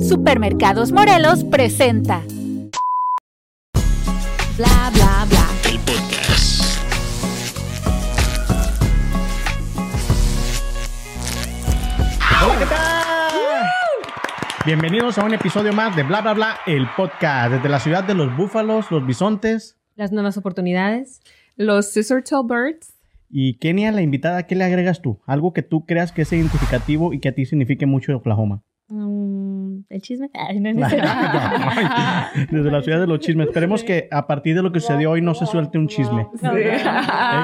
Supermercados Morelos presenta. Bla bla bla. El podcast. Hola, ¿qué tal? Bienvenidos a un episodio más de Bla Bla Bla, el podcast desde la ciudad de los búfalos, los bisontes. Las nuevas oportunidades. Los Scissor Tail Birds. Y Kenia, la invitada, ¿qué le agregas tú? Algo que tú creas que es identificativo y que a ti signifique mucho de Oklahoma. Mm, el chisme. Ay, no, no. Ay, desde la ciudad de los chismes. Esperemos que a partir de lo que sucedió hoy no se suelte un chisme. No, ¿Eh,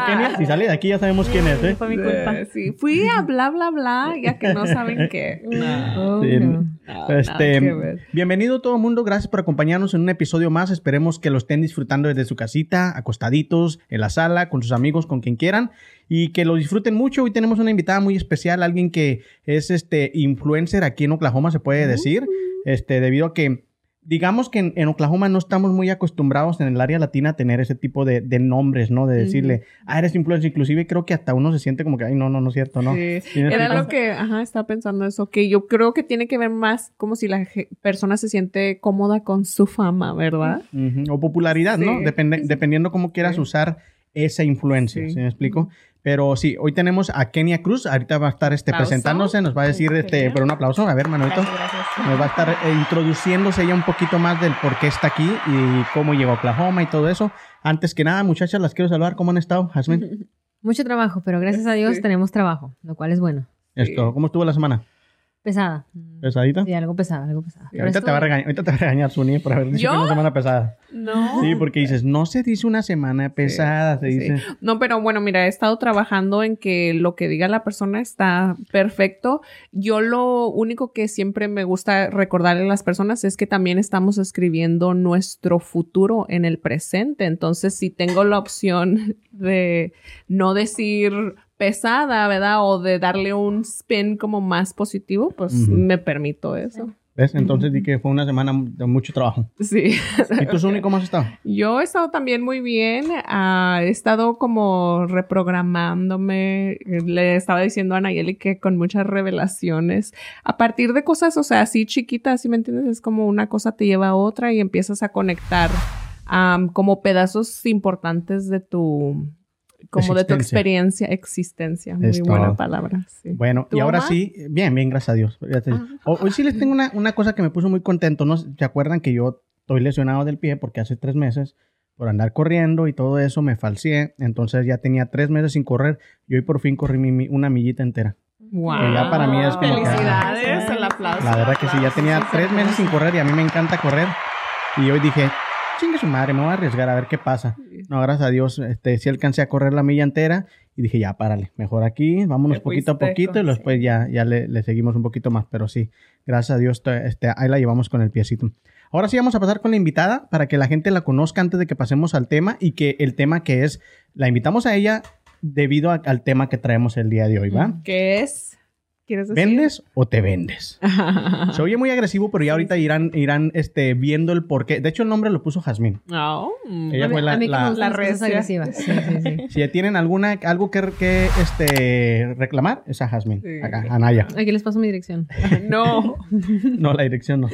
Kenia? Si sale de aquí ya sabemos quién es, ¿eh? Fue mi culpa. Sí, fui a bla bla bla, ya que no saben qué. Sí. no. No, Este, bienvenido todo el mundo, gracias por acompañarnos en un episodio más. Esperemos que lo estén disfrutando desde su casita, acostaditos, en la sala, con sus amigos, con quien quieran, y que lo disfruten mucho. Hoy tenemos una invitada muy especial, alguien que es este influencer aquí en Oklahoma, se puede decir, este, debido a que digamos que en, en Oklahoma no estamos muy acostumbrados en el área latina a tener ese tipo de, de nombres, ¿no? De decirle, ah, eres influencer. Inclusive creo que hasta uno se siente como que, ay, no, no, no es cierto, ¿no? Sí. ¿Sí me Era lo que, ajá, estaba pensando eso, que yo creo que tiene que ver más como si la persona se siente cómoda con su fama, ¿verdad? O popularidad, ¿no? Depende- dependiendo cómo quieras Sí. usar esa influencia, Sí. ¿sí me explico? Pero sí, hoy tenemos a Kenia Cruz, ahorita va a estar este, presentándose, nos va a decir, este, pero un aplauso, a ver, Manuelito, Gracias, gracias. nos va a estar eh, introduciéndose ella un poquito más del por qué está aquí y cómo llegó a Oklahoma y todo eso. Antes que nada, muchachas, las quiero saludar, ¿cómo han estado, Jasmine? Mucho trabajo, pero gracias a Dios Sí. tenemos trabajo, lo cual es bueno. Esto, ¿cómo estuvo la semana? Pesada. ¿Pesadita? Sí, algo pesada, algo pesada. Ahorita, te va a regañar, ahorita te va a regañar Suni por haber dicho ¿Yo? que una semana pesada. No. Sí, porque dices, no se dice una semana pesada, se sí. dice... No, pero bueno, mira, he estado trabajando en que lo que diga la persona está perfecto. Yo lo único que siempre me gusta recordarle a las personas es que también estamos escribiendo nuestro futuro en el presente. Entonces, si tengo la opción de no decir pesada, ¿verdad? O de darle un spin como más positivo, pues me permito eso. ¿Ves? Entonces di que fue una semana de mucho trabajo. Sí. ¿Y tú, Suni, cómo has estado? Yo he estado también muy bien. ah, he estado como reprogramándome. Le estaba diciendo a Nayeli que con muchas revelaciones. A partir de cosas, o sea, así chiquitas, ¿sí me entiendes? Es como una cosa te lleva a otra y empiezas a conectar como pedazos importantes de tu. Como de tu experiencia, existencia. Muy Es buena todo. palabra. Sí. Bueno, ¿Tu y ahora mamá? sí, bien, bien, gracias a Dios. Fíjate. Ah. Ho- Hoy sí les tengo una, una cosa que me puso muy contento. ¿no? ¿Se acuerdan que yo estoy lesionado del pie porque hace tres meses, por andar corriendo y todo eso, me falseé? Entonces ya tenía tres meses sin correr y hoy por fin corrí mi- mi- una millita entera. Wow. Que ya para mí es como que- Felicidades, el aplauso. La verdad que sí, ya tenía tres meses sin correr y a mí me encanta correr. Y hoy dije, chingue su madre, me voy a arriesgar a ver qué pasa. No, gracias a Dios, este, sí alcancé a correr la milla entera y dije, ya, párale, mejor aquí, vámonos poquito a poquito y con- después ya, ya le, le seguimos un poquito más, pero sí, gracias a Dios, te- este, ahí la llevamos con el piecito. Ahora sí vamos a pasar con la invitada para que la gente la conozca antes de que pasemos al tema y que el tema que es, la invitamos a ella debido a- al tema que traemos el día de hoy, ¿va? ¿Qué es? ¿Quieres decir? ¿Vendes o te vendes? Se oye muy agresivo, pero ya ahorita irán, irán este, viendo el porqué. De hecho, el nombre lo puso Jazmín. No. Ella a mí, fue la- a mí que la- la. Sí, sí, sí. Si ya tienen alguna, algo que, que este, reclamar, es a Jazmín. Sí. Acá, a Naya. Aquí les paso mi dirección. No. No, la dirección no.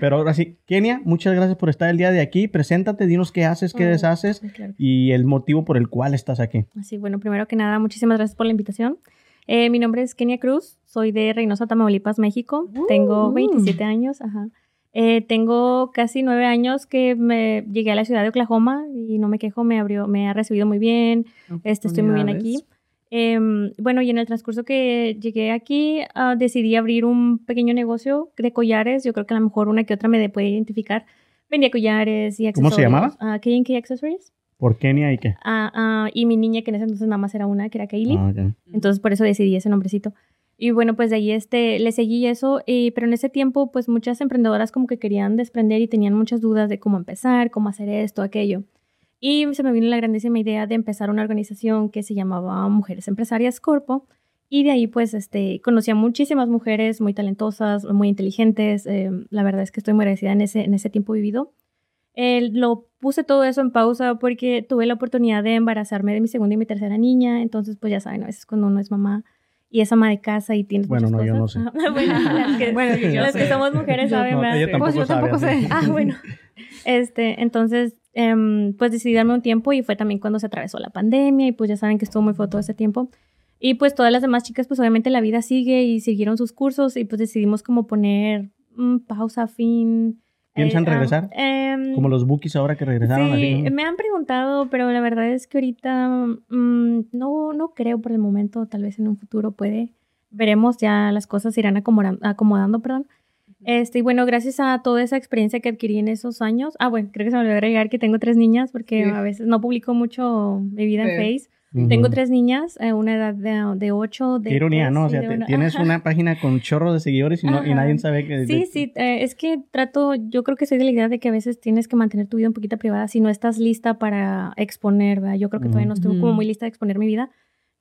Pero ahora sí, Kenia, muchas gracias por estar el día de aquí. Preséntate, dinos qué haces, qué Oh, deshaces Claro. y el motivo por el cual estás aquí. Sí, bueno, primero que nada, muchísimas gracias por la invitación. Eh, mi nombre es Kenia Cruz, soy de Reynosa, Tamaulipas, México. tengo uh. 27 años, ajá. Eh, tengo casi nueve años que me llegué a la ciudad de Oklahoma y no me quejo, me abrió, me ha recibido muy bien, este, estoy muy bien aquí. Em, bueno, y en el transcurso que llegué aquí, ah, decidí abrir un pequeño negocio de collares. Yo creo que a lo mejor una que otra me de- puede identificar. Vendía collares y ¿Cómo accesorios. se llamaba? Ah, K&K Accessories. ¿Por Kenia y qué? Ah, ah, y mi niña, que en ese entonces nada más era una, que era Kaylee. Ah, ok. Entonces por eso decidí ese nombrecito. Y bueno, pues de ahí este, le seguí eso, y, pero en ese tiempo pues muchas emprendedoras como que querían desprender y tenían muchas dudas de cómo empezar, cómo hacer esto, aquello. Y se me vino la grandísima idea de empezar una organización que se llamaba Mujeres Empresarias Corpo. Y de ahí pues este, conocí a muchísimas mujeres muy talentosas, muy inteligentes. eh, la verdad es que estoy muy agradecida en ese, en ese tiempo vivido. Eh, lo puse todo eso en pausa porque tuve la oportunidad de embarazarme de mi segunda y mi tercera niña. Entonces pues ya saben, a veces cuando uno es mamá y es ama de casa y tienes Bueno, muchas no, yo cosas. no Ajá. bueno, las que, Bueno, yo- yo las sé. que somos mujeres Yo saben, No, ¿verdad? ella tampoco Pues yo sabe, tampoco así. sé. Ah, bueno. Este, entonces, em, pues decidí darme un tiempo y fue también cuando se atravesó la pandemia y pues ya saben que estuvo muy feo todo ese tiempo. Y pues todas las demás chicas, pues obviamente la vida sigue y siguieron sus cursos y pues decidimos como poner mm, pausa, fin. ¿Piensan ah, regresar? em, Como los bookies ahora que regresaron. Sí, así, ¿no? me han preguntado, pero la verdad es que ahorita mm, no, no creo por el momento, tal vez en un futuro puede. Veremos, ya las cosas se irán acomodando, acomodando perdón. Este, y bueno, gracias a toda esa experiencia que adquirí en esos años. Ah, bueno, creo que se me olvidó agregar que tengo tres niñas porque Sí. a veces no publico mucho mi vida en Sí. Tengo tres niñas, eh, una edad de, de ocho, de Qué ironía, ¿no? O sea, una- tienes Ajá. una página con chorro de seguidores y, no, y nadie sabe que... Sí, de- sí, eh, es que trato, yo creo que soy de la idea de que a veces tienes que mantener tu vida un poquito privada si no estás lista para exponer, ¿verdad? Yo creo que todavía no estoy como muy lista de exponer mi vida.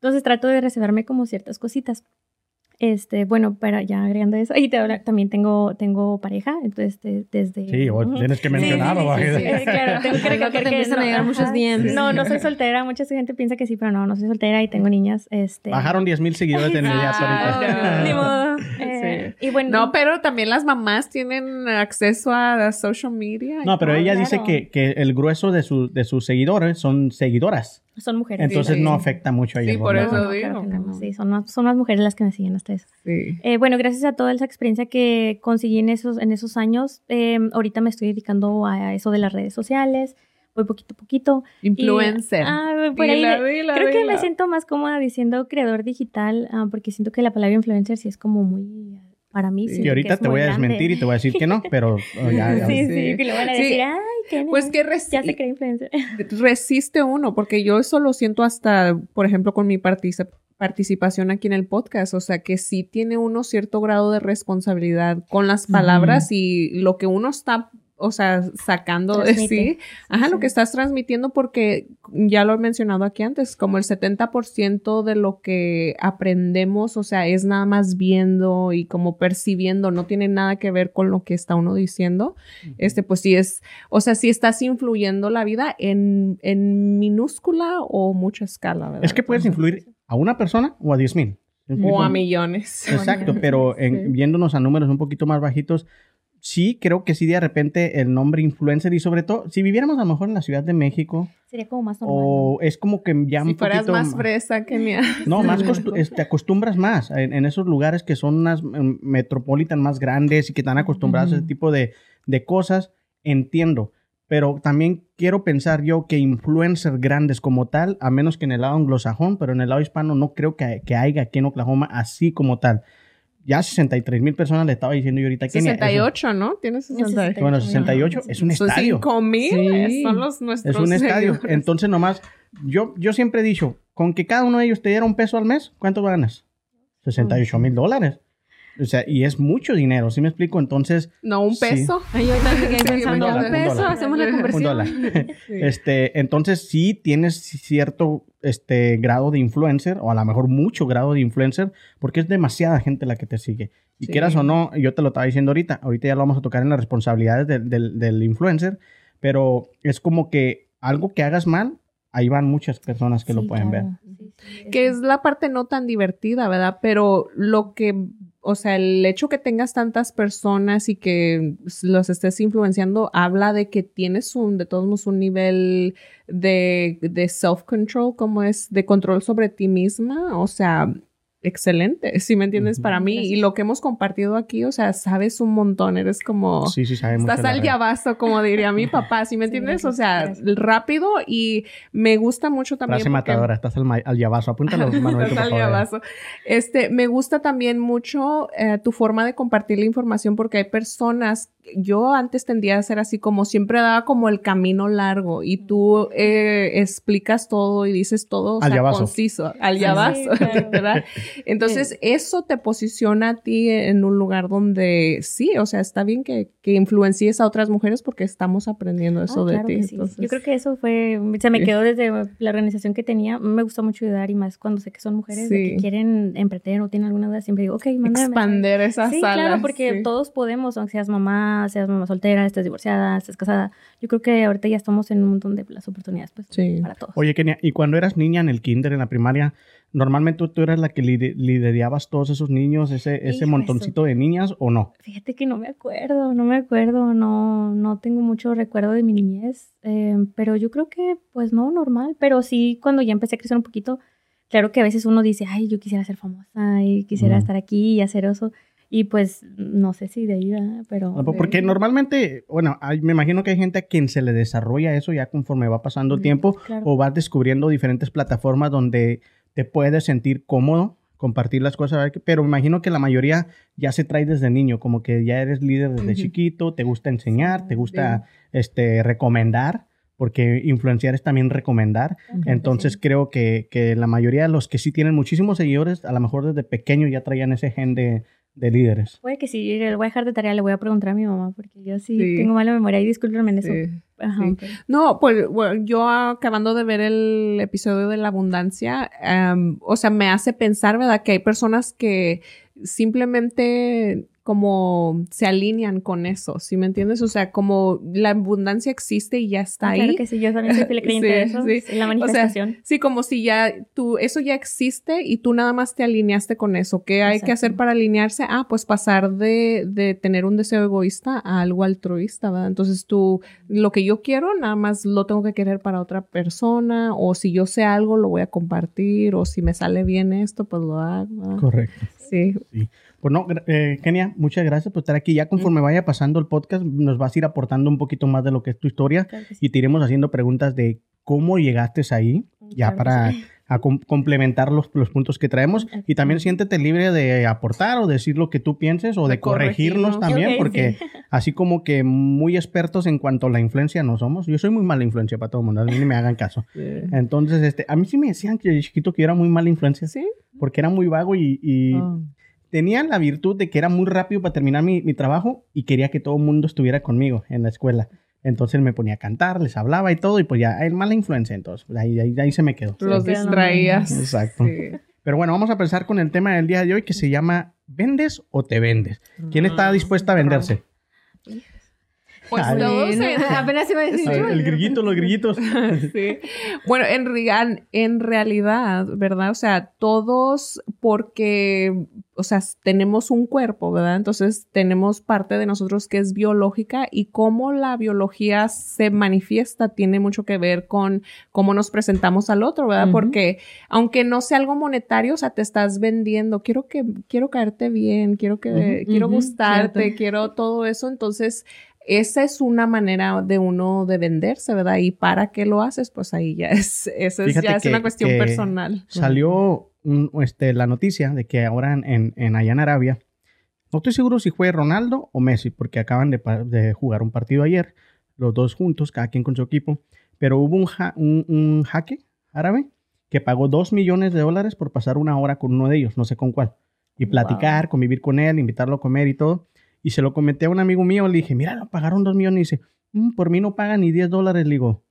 Entonces trato de reservarme como ciertas cositas. Este, bueno, para ya agregando eso, y te habla- también tengo, tengo pareja, entonces de- desde... Sí, tienes que Sí, mencionarlo. sí, sí, sí, sí. sí, claro, tengo que recalcar que empiezan a llegar muchos DMs. No, no soy soltera, mucha gente piensa que sí, pero no, no soy soltera y tengo niñas, este... Bajaron 10 mil seguidores de inmediato Ah, ahorita. no. Ni modo. Eh, Y bueno, No, pero también las mamás tienen acceso a social media. No, pero todo. ella claro. dice que, que el grueso de, su, de sus seguidores son seguidoras. Son mujeres. Entonces sí. no afecta mucho a. Sí, por eso No, digo. claro que no. Sí, son más, son más mujeres las que me siguen hasta eso. Sí. Eh, bueno, gracias a toda esa experiencia que conseguí en esos, en esos años, eh, ahorita me estoy dedicando a eso de las redes sociales, voy poquito a poquito. Y- Influencer. ah, por ahí Dila, creo que me siento más cómoda diciendo creador digital, ah, porque siento que la palabra influencer sí es como muy, para mí, Sí. Que ahorita es te muy voy a grande. desmentir y te voy a decir que no, pero oh, ya, ya. Sí, Sí. sí, que le van a Sí. decir, ay, que Pues que resi- ya se cree influencer. resiste uno, porque yo eso lo siento hasta, por ejemplo, con mi partici- participación aquí en el podcast, o sea, que sí tiene uno cierto grado de responsabilidad con las palabras y lo que uno está, o sea, sacando de sí, ajá, lo que estás transmitiendo, porque ya lo he mencionado aquí antes, como el 70% de lo que aprendemos, o sea, es nada más viendo y como percibiendo, no tiene nada que ver con lo que está uno diciendo. Este, pues sí es, o sea, sí estás influyendo la vida en, en minúscula o mucha escala, ¿verdad? Es que puedes influir a una persona o a 10 mil. O a millones. Exacto, pero sí. en- viéndonos a números un poquito más bajitos, sí creo que sí de repente el nombre influencer y sobre todo, si viviéramos a lo mejor en la Ciudad de México Sería como más normal. o es como que ya Si un fueras poquito... más fresa que mía. No, más te acostumbras más en, en esos lugares que son unas mm, metropolitan más grandes y que están acostumbrados a ese tipo de, de cosas, entiendo. Pero también quiero pensar yo que influencers grandes como tal, a menos que en el lado anglosajón, pero en el lado hispano no creo que, que haya aquí en Oklahoma así como tal. Ya 63 mil personas le estaba diciendo yo ahorita que 68, ¿no? Tienes 68. Bueno, 68 es un Son estadio. 5 mil. Sí. Son los nuestros. Es un estadio. seguidores. Entonces, nomás, yo, yo siempre he dicho, con que cada uno de ellos te diera un peso al mes, ¿cuánto ganas? 68 mil dólares. O sea, y es mucho dinero, ¿sí me explico? Entonces, No, un Sí. peso. Ay, yo también Sí, pensando, un dólar, un un peso, dólar. hacemos la Un un conversión. dólar. Sí. Este, entonces sí tienes cierto este, grado de influencer, o a lo mejor mucho grado de influencer, porque es demasiada gente la que te sigue. Y Sí. quieras o no, yo te lo estaba diciendo ahorita, ahorita ya lo vamos a tocar en las responsabilidades del, del- del influencer, pero es como que algo que hagas mal, ahí van muchas personas que lo Sí, pueden ver. claro. Sí, sí, que es la parte no tan divertida, ¿verdad? Pero lo que, o sea, el hecho que tengas tantas personas y que los estés influenciando habla de que tienes un, de todos modos, un nivel de, de self-control, como es de control sobre ti misma, o sea, excelente, si me entiendes, Ujú. para mí. Y Gracias. lo que hemos compartido aquí, o sea, sabes un montón, eres como... Sí, sí, sabe mucho. Estás al llavazo, como diría mi papá, ¿sí me Sí, entiendes? gracias, o sea, gracias. rápido y me gusta mucho también. Frase porque- matadora, estás al, al llavazo. Apúntalo, Manuel, Estás al llavazo. Este, me gusta también mucho eh, tu forma de compartir la información porque hay personas, yo antes tendía a ser así como siempre daba como el camino largo y tú eh, explicas todo y dices todo o Al sea, conciso, al Sí, llavazo, claro. ¿verdad? Entonces, eso te posiciona a ti en un lugar donde sí, o sea, está bien que, que influencies a otras mujeres porque estamos aprendiendo eso Ah, de claro ti. sí. Entonces, Yo creo que eso fue, se me Sí. quedó desde la organización que tenía. Me gustó mucho ayudar y más cuando sé que son mujeres de Sí. que quieren emprender o tienen alguna duda, siempre digo, ok, mándame. expander esas Sí, salas. claro, porque sí. todos podemos, aunque seas mamá, seas mamá soltera, estés divorciada, estés casada. Yo creo que ahorita ya estamos en un montón de las oportunidades, pues, Sí. para todos. Oye, Kenia, ¿y cuando eras niña en el kinder, en la primaria, normalmente tú, tú eras la que lider- liderabas todos esos niños, ese, ese montoncito de niñas, ¿o no? Fíjate que no me acuerdo, no me acuerdo, no, no tengo mucho recuerdo de mi niñez, eh, pero yo creo que, pues no, normal, pero sí, cuando ya empecé a crecer un poquito, claro que a veces uno dice, ay, yo quisiera ser famosa y quisiera Ujú. estar aquí y hacer eso, y pues no sé si de ahí, ¿verdad? pero... No, Porque normalmente, bueno, hay- me imagino que hay gente a quien se le desarrolla eso ya conforme va pasando el Ujú, tiempo claro. o vas descubriendo diferentes plataformas donde te puedes sentir cómodo compartir las cosas, pero me imagino que la mayoría ya se trae desde niño, como que ya eres líder desde Ujú. chiquito, te gusta enseñar, te gusta este recomendar, porque influenciar es también recomendar. Que Entonces sí. creo que, que la mayoría de los que sí tienen muchísimos seguidores, a lo mejor desde pequeño ya traían ese gen de, de líderes. Puede que sí, le voy a dejar de tarea, le voy a preguntar a mi mamá, porque yo sí, Sí. tengo mala memoria y discúlpenme en eso. Sí. Ajá, sí. pero- No, pues bueno, yo acabando de ver el episodio de la abundancia, em, o sea, me hace pensar, ¿verdad? Que hay personas que simplemente como se alinean con eso, ¿sí me entiendes? O sea, como la abundancia existe y ya está ahí. Claro que sí, yo también soy creyente de Sí, eso, sí. la O sea, manifestación. Sí, como si ya tú, eso ya existe y tú nada más te alineaste con eso. ¿Qué hay que hacer para alinearse? Ah, pues pasar de, de tener un deseo egoísta a algo altruista, ¿verdad? Entonces tú, lo que yo quiero, nada más lo tengo que querer para otra persona, o si yo sé algo, lo voy a compartir, o si me sale bien esto, pues lo hago. ¿verdad? Correcto. Sí. Pues no, eh, Kenia, muchas gracias por estar aquí. Ya conforme vaya pasando el podcast, nos vas a ir aportando un poquito más de lo que es tu historia Claro que sí. y te iremos haciendo preguntas de cómo llegaste ahí, ya Claro para sí. a com- complementar los, los puntos que traemos. Y también siéntete libre de aportar o decir lo que tú pienses o de, De corregirnos corregirnos. también, porque sí. así como que muy expertos en cuanto a la influencia no somos. Yo soy muy mala influencia para todo el mundo, a mí ni me hagan caso. Entonces, este, a mí sí me decían que de chiquito que yo era muy mala influencia, Sí. porque era muy vago y, y Ah. Tenía la virtud de que era muy rápido para terminar mi, mi trabajo y quería que todo el mundo estuviera conmigo en la escuela. Entonces me ponía a cantar, les hablaba y todo, y pues ya, hay mala influencia, entonces, ahí, ahí, ahí se me quedó. Los distraías. Exacto. Sí. Pero bueno, vamos a empezar con el tema del día de hoy que se llama ¿Vendes o te vendes? ¿Quién está dispuesta a venderse? Pues Ay. todos en- apenas iba a decir. A ver, el grillito, los grillitos. Sí. Bueno, en, real- en realidad, ¿verdad? O sea, todos porque, o sea, tenemos un cuerpo, ¿verdad? Entonces tenemos parte de nosotros que es biológica y cómo la biología se manifiesta tiene mucho que ver con cómo nos presentamos al otro, ¿verdad? Porque aunque no sea algo monetario, o sea, te estás vendiendo, quiero que, quiero caerte bien, quiero que, quiero gustarte, cierto. quiero todo eso, entonces esa es una manera de uno de venderse, ¿verdad? Y para qué lo haces, pues ahí ya es, eso es, ya es que- una cuestión que personal. Salió un- este, la noticia de que ahora en, en, allá en Arabia, no estoy seguro si fue Ronaldo o Messi, porque acaban de, de jugar un partido ayer, los dos juntos, cada quien con su equipo, pero hubo un, ja- un, un jaque árabe que pagó dos millones de dólares por pasar una hora con uno de ellos, no sé con cuál, y platicar, convivir con él, invitarlo a comer y todo. Y se lo comenté a un amigo mío, le dije, mira, lo pagaron dos millones. Y dice, "Mm, por mí no pagan ni 10 dólares. Le digo,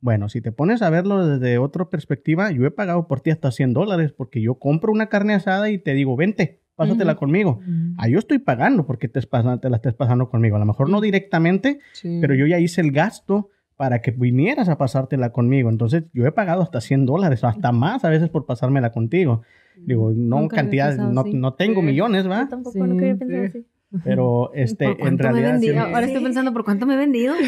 bueno, si te pones a verlo desde otra perspectiva, yo he pagado por ti hasta 100 dólares porque yo compro una carne asada y te digo, vente, pásatela Ujú. conmigo. Ah, yo estoy pagando porque te, te la estés pasando conmigo. A lo mejor no directamente, Sí. pero yo ya hice el gasto para que vinieras a pasártela conmigo. Entonces, yo he pagado hasta 100 dólares, hasta más a veces por pasármela contigo. Digo, no cantidad, no, no tengo Sí. millones, Yo ¿va? tampoco, Sí, nunca había sí. pensado así. Pero este, ¿Por en realidad... sí-? Ahora estoy pensando por cuánto me he vendido.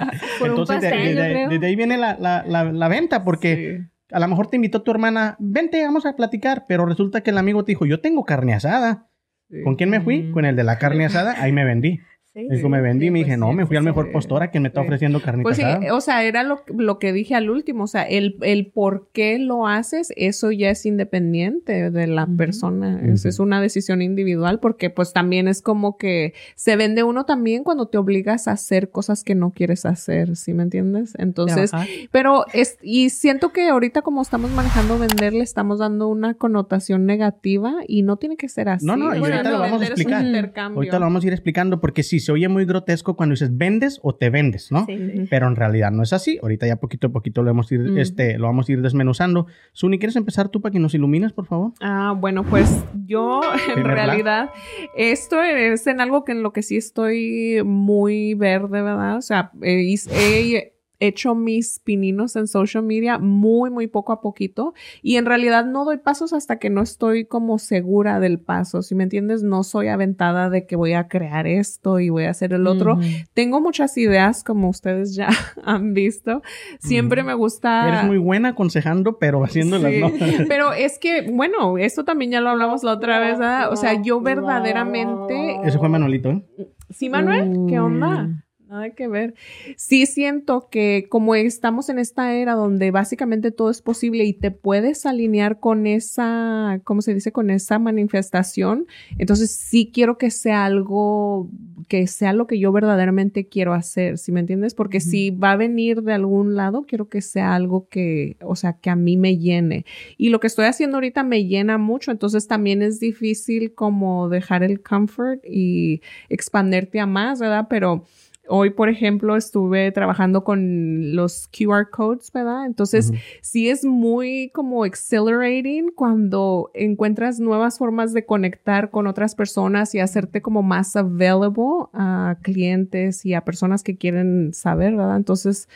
por un Entonces, de, pastel, de- yo creo. desde ahí viene la, la- la- la venta, porque Sí. a lo mejor te invitó tu hermana, vente, vamos a platicar, pero resulta que el amigo te dijo, yo tengo carne asada. Sí. ¿Con quién me fui? Mm. Con el de la carne asada, ahí me vendí. Sí, Eso me vendí, sí, me pues dije, no, sí, me fui al pues mejor postora que me está ofreciendo carnita Pues sí, asada. o sea, era lo, lo que dije al último, o sea, el, el por qué lo haces, eso ya es independiente de la persona, Ujú. es una decisión individual, porque pues también es como que se vende uno también cuando te obligas a hacer cosas que no quieres hacer, ¿sí me entiendes? Entonces, pero es, y siento que ahorita como estamos manejando vender, le estamos dando una connotación negativa y no tiene que ser así. No, no, y O sea, ahorita lo vamos a explicar. Ahorita lo vamos a ir explicando porque sí, se oye muy grotesco cuando dices vendes o te vendes, ¿no? Sí, sí. Pero en realidad no es así. Ahorita ya poquito a poquito lo vamos a ir, este, lo vamos a ir desmenuzando. Suni, ¿quieres empezar tú para que nos ilumines, por favor? Ah, bueno, pues yo en realidad esto es en algo que en lo que sí estoy muy verde, ¿verdad? O sea, eh, he, hecho mis pininos en social media muy, muy poco a poquito y en realidad no doy pasos hasta que no estoy como segura del paso. Si me entiendes, no soy aventada de que voy a crear esto y voy a hacer el otro. Tengo muchas ideas, como ustedes ya han visto. Siempre me gusta... Eres muy buena aconsejando, pero haciéndolas Sí, no. Pero es que, bueno, esto también ya lo hablamos la otra vez, ¿verdad? O sea, yo verdaderamente... Ese fue Manolito, ¿eh? Sí, Manuel, ¿qué onda? Nada que ver. Sí siento que como estamos en esta era donde básicamente todo es posible y te puedes alinear con esa, ¿cómo se dice? Con esa manifestación. Entonces sí quiero que sea algo, que sea lo que yo verdaderamente quiero hacer, ¿sí me entiendes? Porque si va a venir de algún lado, quiero que sea algo que, o sea, que a mí me llene. Y lo que estoy haciendo ahorita me llena mucho, entonces también es difícil como dejar el comfort y expanderte a más, ¿verdad? Pero hoy, por ejemplo, estuve trabajando con los QR codes, ¿verdad? Entonces, sí es muy como exhilarating cuando encuentras nuevas formas de conectar con otras personas y hacerte como más available a clientes y a personas que quieren saber, ¿verdad? Entonces,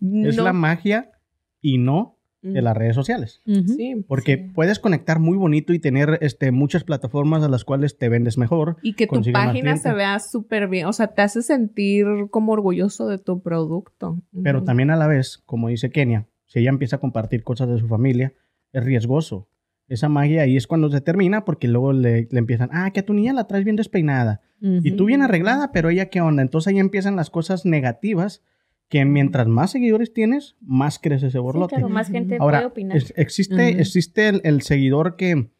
Es no- la magia y no de las redes sociales. Sí, Porque sí. puedes conectar muy bonito y tener este, muchas plataformas a las cuales te vendes mejor. Y que tu página se vea súper bien, o sea, te hace sentir como orgulloso de tu producto. Pero también a la vez, como dice Kenia, si ella empieza a compartir cosas de su familia, es riesgoso. Esa magia ahí es cuando se termina porque luego le, le empiezan, ah, que a tu niña la traes bien despeinada. Y tú bien arreglada, pero ella qué onda. Entonces ahí empiezan las cosas negativas que mientras más seguidores tienes, más crece ese Sí, borlote. claro, más gente puede Ahora, opinar. es- existe, existe el, el seguidor que,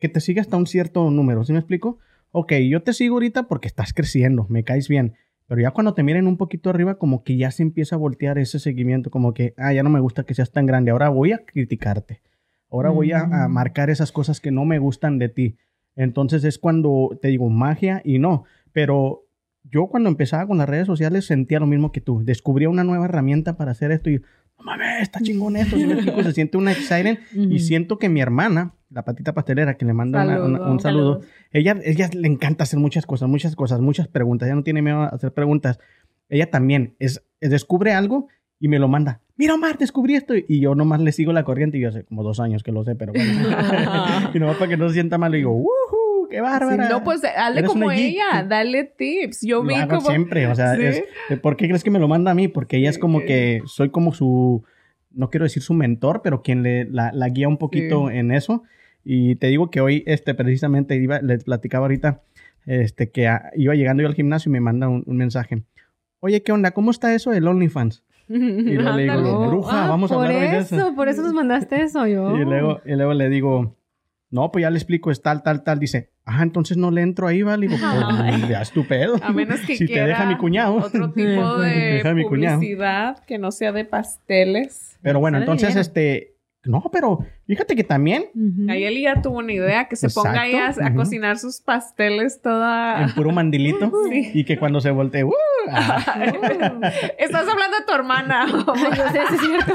que te sigue hasta un cierto número, ¿sí me explico? Ok, yo te sigo ahorita porque estás creciendo, me caes bien, pero ya cuando te miren un poquito arriba, como que ya se empieza a voltear ese seguimiento, como que, ah, ya no me gusta que seas tan grande, ahora voy a criticarte, ahora voy a, a Mm. marcar esas cosas que no me gustan de ti. Entonces es cuando te digo magia y no, pero yo cuando empezaba con las redes sociales sentía lo mismo que tú, descubría una nueva herramienta para hacer esto y, no mames, está chingón esto, ¿sí me explico? se siente una exciting y siento que mi hermana, la patita pastelera, que le manda una- una- Saludo. un saludo, Saludos. ella, ella le encanta hacer muchas cosas, muchas cosas, muchas preguntas. Ella no tiene miedo a hacer preguntas. Ella también es, es- descubre algo y me lo manda. Mira, Omar, descubrí esto. Y yo nomás le sigo la corriente y yo hace como dos años que lo sé, pero bueno. y nomás para que no se sienta mal, le digo, ¡Woohoo! ¡Qué Sí, bárbara! no, pues dale como geek. ella, dale tips. Yo lo vi hago como. siempre, o sea, ¿Sí? es- eh, ¿por qué crees que me lo manda a mí? Porque ella es como que soy como su, no quiero decir su mentor, pero quien le, la, la guía un poquito en eso. Y te digo que hoy, este, precisamente, iba, les platicaba ahorita, este, que iba llegando yo al gimnasio y me manda un, un mensaje. Oye, ¿qué onda? ¿Cómo está eso del OnlyFans? Y luego le digo, bruja, Ah, vamos a por hablar hoy de eso, eso. por eso nos mandaste eso yo. Y luego, y luego le digo, no, pues ya le explico, es tal, tal, tal. Dice, ah, entonces no le entro ahí, ¿vale? Digo, pues ya es tu pedo. A menos que si te quiera deja mi cuñado. otro tipo Te de deja mi cuñado. publicidad que no sea de pasteles. Pero bueno, entonces, este, no, pero fíjate que también Ujú. Ahí él ya tuvo una idea que se ponga ahí a, cocinar sus pasteles toda. en puro mandilito Sí. y que cuando se voltee, ¡uh! Ah, Estás hablando de tu hermana. Yo sé, sí es cierto.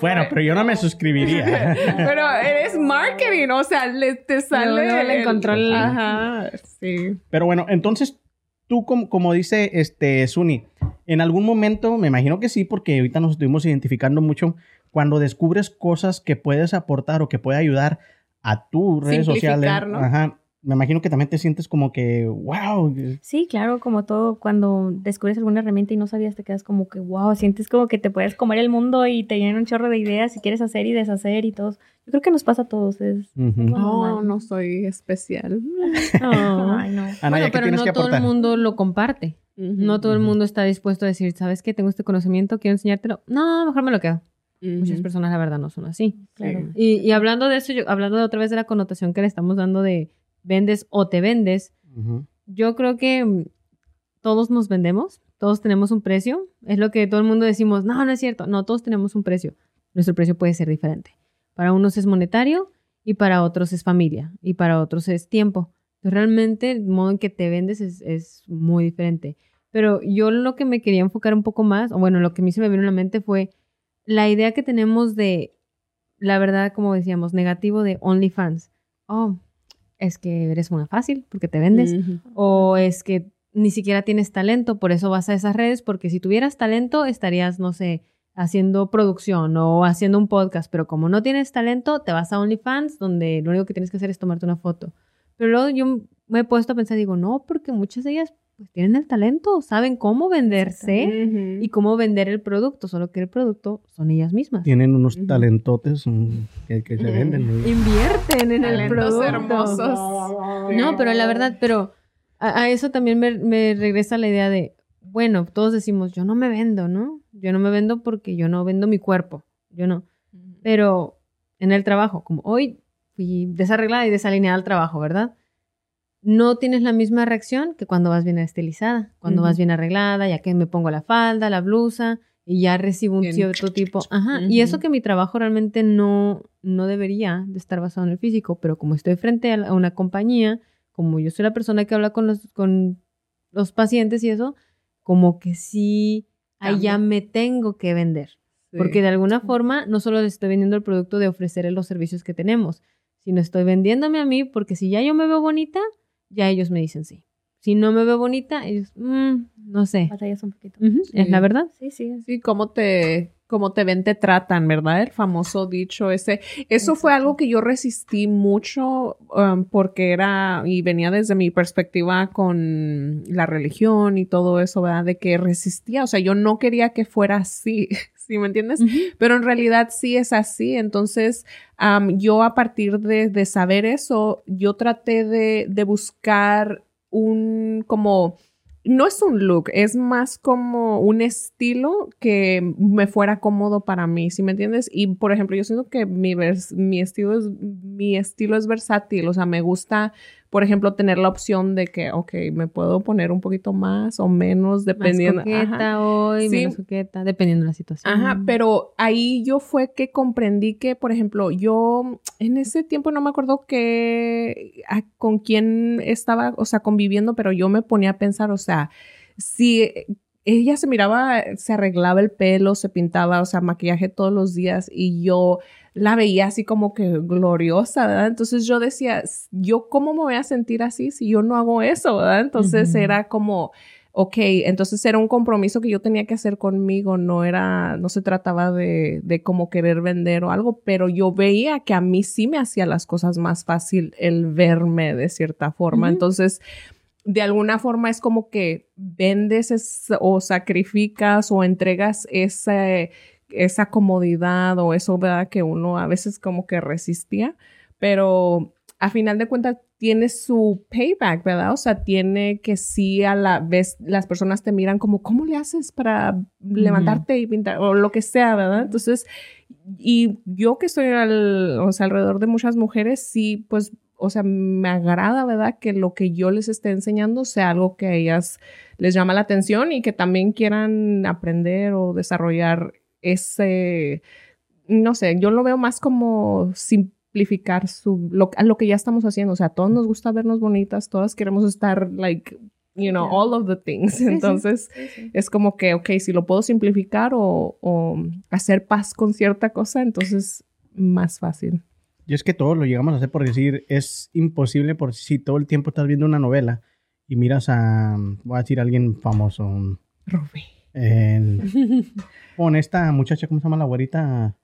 bueno, pero yo no me suscribiría. Pero eres marketing, o sea, le, te sale. le el- encontró el- Ajá, sí. Pero bueno, entonces tú, como, como dice este Suni, en algún momento, me imagino que sí, porque ahorita nos estuvimos identificando mucho, cuando descubres cosas que puedes aportar o que puede ayudar a tus redes sociales. Simplificar, ¿no? Ajá. Me imagino que también te sientes como que, wow. Sí, claro, como todo, cuando descubres alguna herramienta y no sabías, te quedas como que, wow, sientes como que te puedes comer el mundo y te vienen un chorro de ideas y quieres hacer y deshacer y todo. Yo creo que nos pasa a todos. Es... No, no soy especial. Ay, no. Ana, bueno, ¿qué pero no que todo el mundo lo comparte. No todo el mundo está dispuesto a decir, ¿sabes qué? Tengo este conocimiento, quiero enseñártelo. No, mejor me lo quedo. Muchas personas, la verdad, no son así. Claro. Y, y hablando de eso, yo, hablando de otra vez de la connotación que le estamos dando de vendes o te vendes, yo creo que mm, todos nos vendemos, todos tenemos un precio. Es lo que todo el mundo decimos, no, no es cierto. No, todos tenemos un precio. Nuestro precio puede ser diferente. Para unos es monetario y para otros es familia y para otros es tiempo. Entonces, realmente el modo en que te vendes es, es muy diferente. Pero yo lo que me quería enfocar un poco más, o bueno, lo que a mí se me vino a la mente fue la idea que tenemos de, la verdad, como decíamos, negativo de OnlyFans. Oh, es que eres una fácil porque te vendes. O es que ni siquiera tienes talento, por eso vas a esas redes, porque si tuvieras talento estarías, no sé, haciendo producción o haciendo un podcast, pero como no tienes talento, te vas a OnlyFans, donde lo único que tienes que hacer es tomarte una foto. Pero luego yo me he puesto a pensar, digo, no, porque muchas de ellas pues tienen el talento, saben cómo venderse y cómo vender el producto, solo que el producto son ellas mismas. Tienen unos Ujú. talentotes mm, que, que se venden. ¿no? Invierten en el Talentos producto. hermosos. No, pero la verdad, pero a, a eso también me, me regresa la idea de, bueno, todos decimos, yo no me vendo, ¿no? Yo no me vendo porque yo no vendo mi cuerpo, yo no. Pero en el trabajo, como hoy fui desarreglada y desalineada al trabajo, ¿verdad? No tienes la misma reacción que cuando vas bien estilizada, cuando vas bien arreglada, ya que me pongo la falda, la blusa y ya recibo un Bien. cierto tipo. Ajá. Y eso que mi trabajo realmente no, no debería de estar basado en el físico, pero como estoy frente a una compañía, como yo soy la persona que habla con los, con los pacientes y eso, como que sí, ahí ya Cambia. me tengo que vender. Porque de alguna forma no solo les estoy vendiendo el producto de ofrecer los servicios que tenemos, sino estoy vendiéndome a mí porque si ya yo me veo bonita, ya ellos me dicen sí. Si no me veo bonita, ellos, "Mm, no sé. Batallas un poquito. Ujú, Es Sí. la verdad. Sí, sí. Sí, cómo te, cómo te ven, te tratan, ¿verdad? El famoso dicho ese. Eso fue algo que yo resistí mucho um, porque era, y venía desde mi perspectiva con la religión y todo eso, ¿verdad? De que resistía, o sea, yo no quería que fuera así, ¿sí me entiendes? Pero en realidad sí es así. Entonces, yo a partir de, de saber eso, yo traté de, de buscar un como... No es un look, es más como un estilo que me fuera cómodo para mí, ¿sí me entiendes? Y por ejemplo, yo siento que mi, vers- mi, estilo es, mi estilo es versátil, o sea, me gusta, por ejemplo, tener la opción de que, ok, me puedo poner un poquito más o menos dependiendo. Más Ajá. hoy, Sí. menos coqueta, dependiendo de la situación. Ajá, pero ahí yo fue que comprendí que, por ejemplo, yo en ese tiempo no me acuerdo que a- con quién estaba, o sea, conviviendo, pero yo me ponía a pensar, o sea, si ella se miraba, se arreglaba el pelo, se pintaba, o sea, maquillaje todos los días y yo la veía así como que gloriosa, ¿verdad? Entonces yo decía, yo cómo me voy a sentir así si yo no hago eso, ¿verdad? Entonces era como, ok, entonces era un compromiso que yo tenía que hacer conmigo, no era, no se trataba de, de como querer vender o algo, pero yo veía que a mí sí me hacía las cosas más fácil el verme de cierta forma. Entonces, de alguna forma es como que vendes es- o sacrificas o entregas ese, esa comodidad o eso, ¿verdad? Que uno a veces como que resistía, pero a final de cuentas tiene su payback, ¿verdad? O sea, tiene que sí a la vez las personas te miran como, ¿cómo le haces para levantarte y pintar o lo que sea, ¿verdad? Entonces, y yo que estoy al, o sea, alrededor de muchas mujeres, sí, pues, o sea, me agrada, ¿verdad? Que lo que yo les esté enseñando sea algo que a ellas les llama la atención y que también quieran aprender o desarrollar ese, no sé, yo lo veo más como simplificar su, lo, lo que ya estamos haciendo. O sea, a todos nos gusta vernos bonitas, todas queremos estar, like, you know, all of the things. sí. Entonces, es como que, ok, si lo puedo simplificar o, o hacer paz con cierta cosa, entonces más fácil. Y es que todo lo llegamos a hacer por decir, es imposible por si todo el tiempo estás viendo una novela y miras a, voy a decir a alguien famoso, Rubí. El- con esta muchacha, ¿cómo se llama la güerita?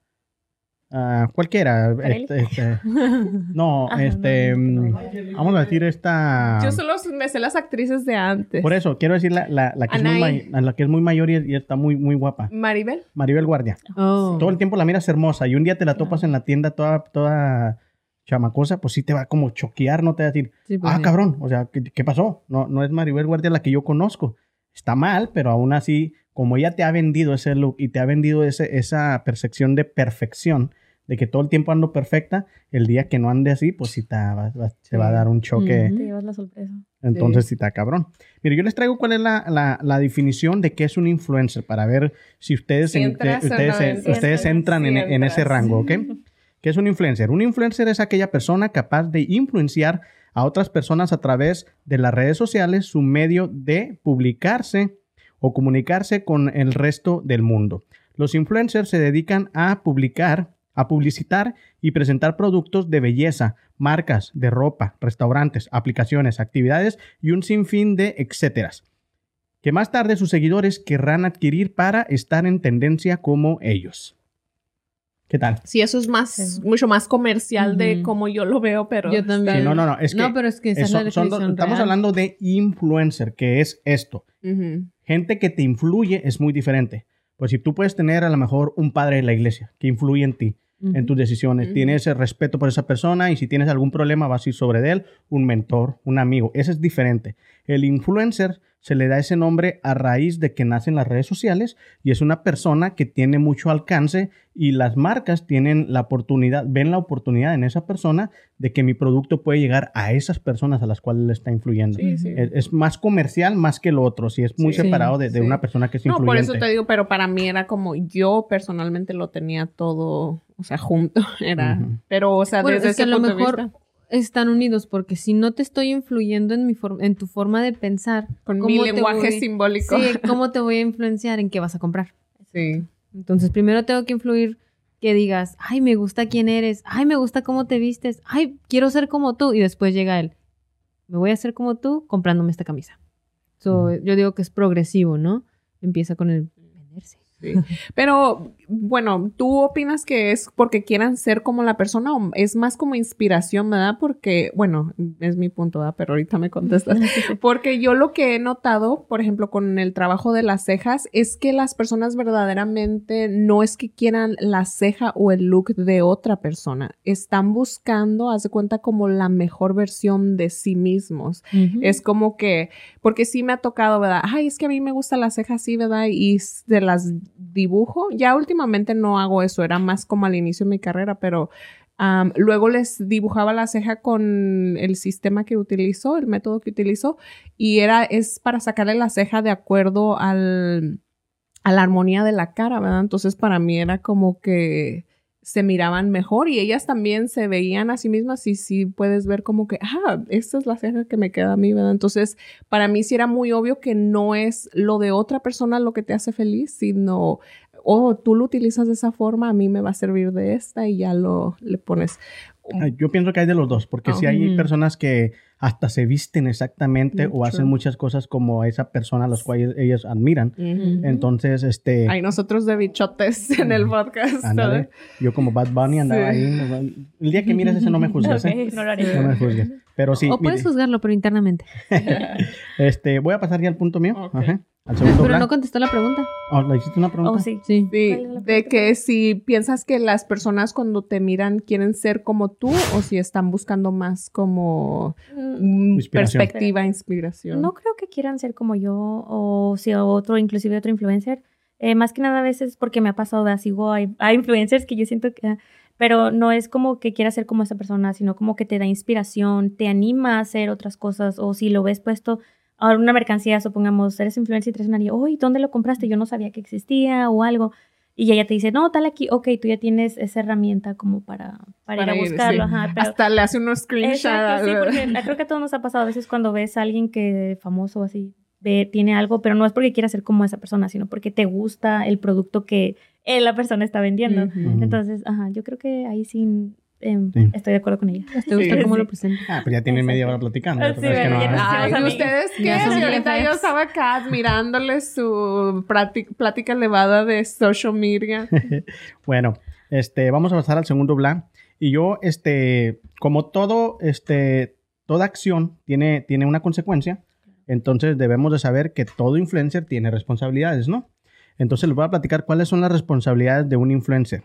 Ah, cualquiera. Este- este- no, Ajá, este, no, no, vamos a decir esta... Yo solo me sé las actrices de antes. Por eso, quiero decir la, la, la que, es muy, Anaí. may- la que es muy mayor y, y está muy, muy guapa. Maribel. Maribel Guardia. Oh. Todo el tiempo la miras hermosa y un día te la topas en la tienda toda, toda chamacosa, pues sí te va a como choquear, no te va a decir, Sí, pues ah, sí. cabrón, o sea, ¿qué, qué pasó? No, no es Maribel Guardia la que yo conozco. Está mal, pero aún así, como ella te ha vendido ese look y te ha vendido ese, esa percepción de perfección, de que todo el tiempo ando perfecta, el día que no ande así, pues sí te va, va- se va a dar un choque. Te llevas la sorpresa. Entonces Sí. sí está cabrón. Mire, yo les traigo cuál es la, la- la definición de qué es un influencer para ver si ustedes, Si en- entras o ustedes, no ustedes Sí entran en, en ese rango, ¿ok? ¿Qué es un influencer? Un influencer es aquella persona capaz de influenciar a otras personas a través de las redes sociales, su medio de publicarse o comunicarse con el resto del mundo. Los influencers se dedican a publicar, a publicitar y presentar productos de belleza, marcas de ropa, restaurantes, aplicaciones, actividades y un sinfín de etcéteras. que más tarde sus seguidores querrán adquirir para estar en tendencia como ellos. ¿Qué tal? Sí, eso es más, Sí. mucho más comercial de Ujú. como yo lo veo, pero... Yo también. Sí, no, no, no. Es que no, pero es que esa es la son dos- estamos real. hablando de influencer, que es esto. Ujú. Gente que te influye es muy diferente. Pues si tú puedes tener a lo mejor un padre de la iglesia que influye en ti, Ujú. en tus decisiones, tienes el respeto por esa persona y si tienes algún problema vas a ir sobre de él, un mentor, un amigo. Ese es diferente. El influencer se le da ese nombre a raíz de que nace en las redes sociales y es una persona que tiene mucho alcance y las marcas tienen la oportunidad, ven la oportunidad en esa persona de que mi producto puede llegar a esas personas a las cuales le está influyendo. Sí, sí. Es, es más comercial más que lo otro, si es muy Sí. separado de, de Sí. una persona que es No, influyente. por eso te digo, pero para mí era como yo personalmente lo tenía todo, o sea, junto, era, pero, o sea, Bueno, desde es que ese a lo de mejor vista, están unidos porque si no te estoy influyendo en mi forma, en tu forma de pensar, con ¿cómo mi lenguaje voy- simbólico. Sí, ¿cómo te voy a influenciar en qué vas a comprar? Sí. Entonces, primero tengo que influir que digas, ay, me gusta quién eres, ay, me gusta cómo te vistes, ay, quiero ser como tú. Y después llega él, me voy a hacer como tú comprándome esta camisa. So. Yo digo que es progresivo, ¿no? Empieza con el venderse. Sí. Pero, bueno, ¿tú opinas que es porque quieran ser como la persona o es más como inspiración, verdad? Porque, bueno, es mi punto, ¿verdad? Pero ahorita me contestas. Porque yo lo que he notado, por ejemplo, con el trabajo de las cejas, es que las personas verdaderamente no es que quieran la ceja o el look de otra persona. Están buscando, haz de cuenta, como la mejor versión de sí mismos. Es como que, porque sí me ha tocado, ¿verdad? Ay, es que a mí me gusta la ceja así, ¿verdad? Y s- de las dibujo. Ya últimamente no hago eso, era más como al inicio de mi carrera, pero am, luego les dibujaba la ceja con el sistema que utilizo, el método que utilizo, y era, es para sacarle la ceja de acuerdo al, a la armonía de la cara, ¿verdad? Entonces para mí era como que se miraban mejor y ellas también se veían a sí mismas y sí puedes ver como que, ah, esta es la ceja que me queda a mí, ¿verdad? Entonces, para mí sí era muy obvio que no es lo de otra persona lo que te hace feliz, sino, oh, tú lo utilizas de esa forma, a mí me va a servir de esta y ya lo le pones. Yo pienso que hay de los dos, porque si hay personas que hasta se visten exactamente o hacen true. muchas cosas como esa persona a las cuales ellas admiran. Entonces, este, Hay nosotros de bichotes en el podcast. ándale, yo como Bad Bunny andaba Sí. ahí. El día que mires eso no me juzgues, ¿eh? No lo haré. No me juzgues. Pero sí, o puedes mire, juzgarlo, pero internamente. este, voy a pasar ya al punto mío. Ajá, al segundo Pero no contestó la pregunta. Oh, ¿Le hiciste una pregunta? Oh, sí. Sí. Sí, ¿Cuál es la de que si piensas que las personas cuando te miran quieren ser como tú o si están buscando más como Mm, Inspiración. perspectiva, inspiración. No creo que quieran ser como yo o si otro, inclusive otro influencer. Eh, más que nada a veces porque me ha pasado, ¿verdad? sigo a, a influencers que yo siento que... Pero no es como que quiera ser como esa persona, sino como que te da inspiración, te anima a hacer otras cosas. O si lo ves puesto a una mercancía, supongamos, eres influencer y traes un anillo, uy, ¿dónde lo compraste? Yo no sabía que existía o algo. Y ella te dice, no, tal aquí, ok, tú ya tienes esa herramienta como para, para, Para ir a ir, buscarlo. sí. Ajá, pero- Hasta le hace unos screenshots. Sí, porque creo que a todos nos ha pasado a veces cuando ves a alguien que famoso así ve, tiene algo, pero no es porque quiera ser como esa persona, sino porque te gusta el producto que eh, la persona está vendiendo. Entonces, ajá, yo creo que ahí sí, em, Sí. estoy de acuerdo con ella. ¿Te gusta Sí. cómo Sí. lo presenta? Ah, pues ya tienen Exacto. media hora platicando. Ah, verdad es que no- Ay, ¿y ustedes qué? Son ahorita yo estaba acá admirándole su plática elevada de social media. Bueno, este, vamos a pasar al segundo bla. Y yo, este, como todo, este, toda acción tiene, tiene una consecuencia, entonces debemos de saber que todo influencer tiene responsabilidades, ¿no? Entonces les voy a platicar cuáles son las responsabilidades de un influencer.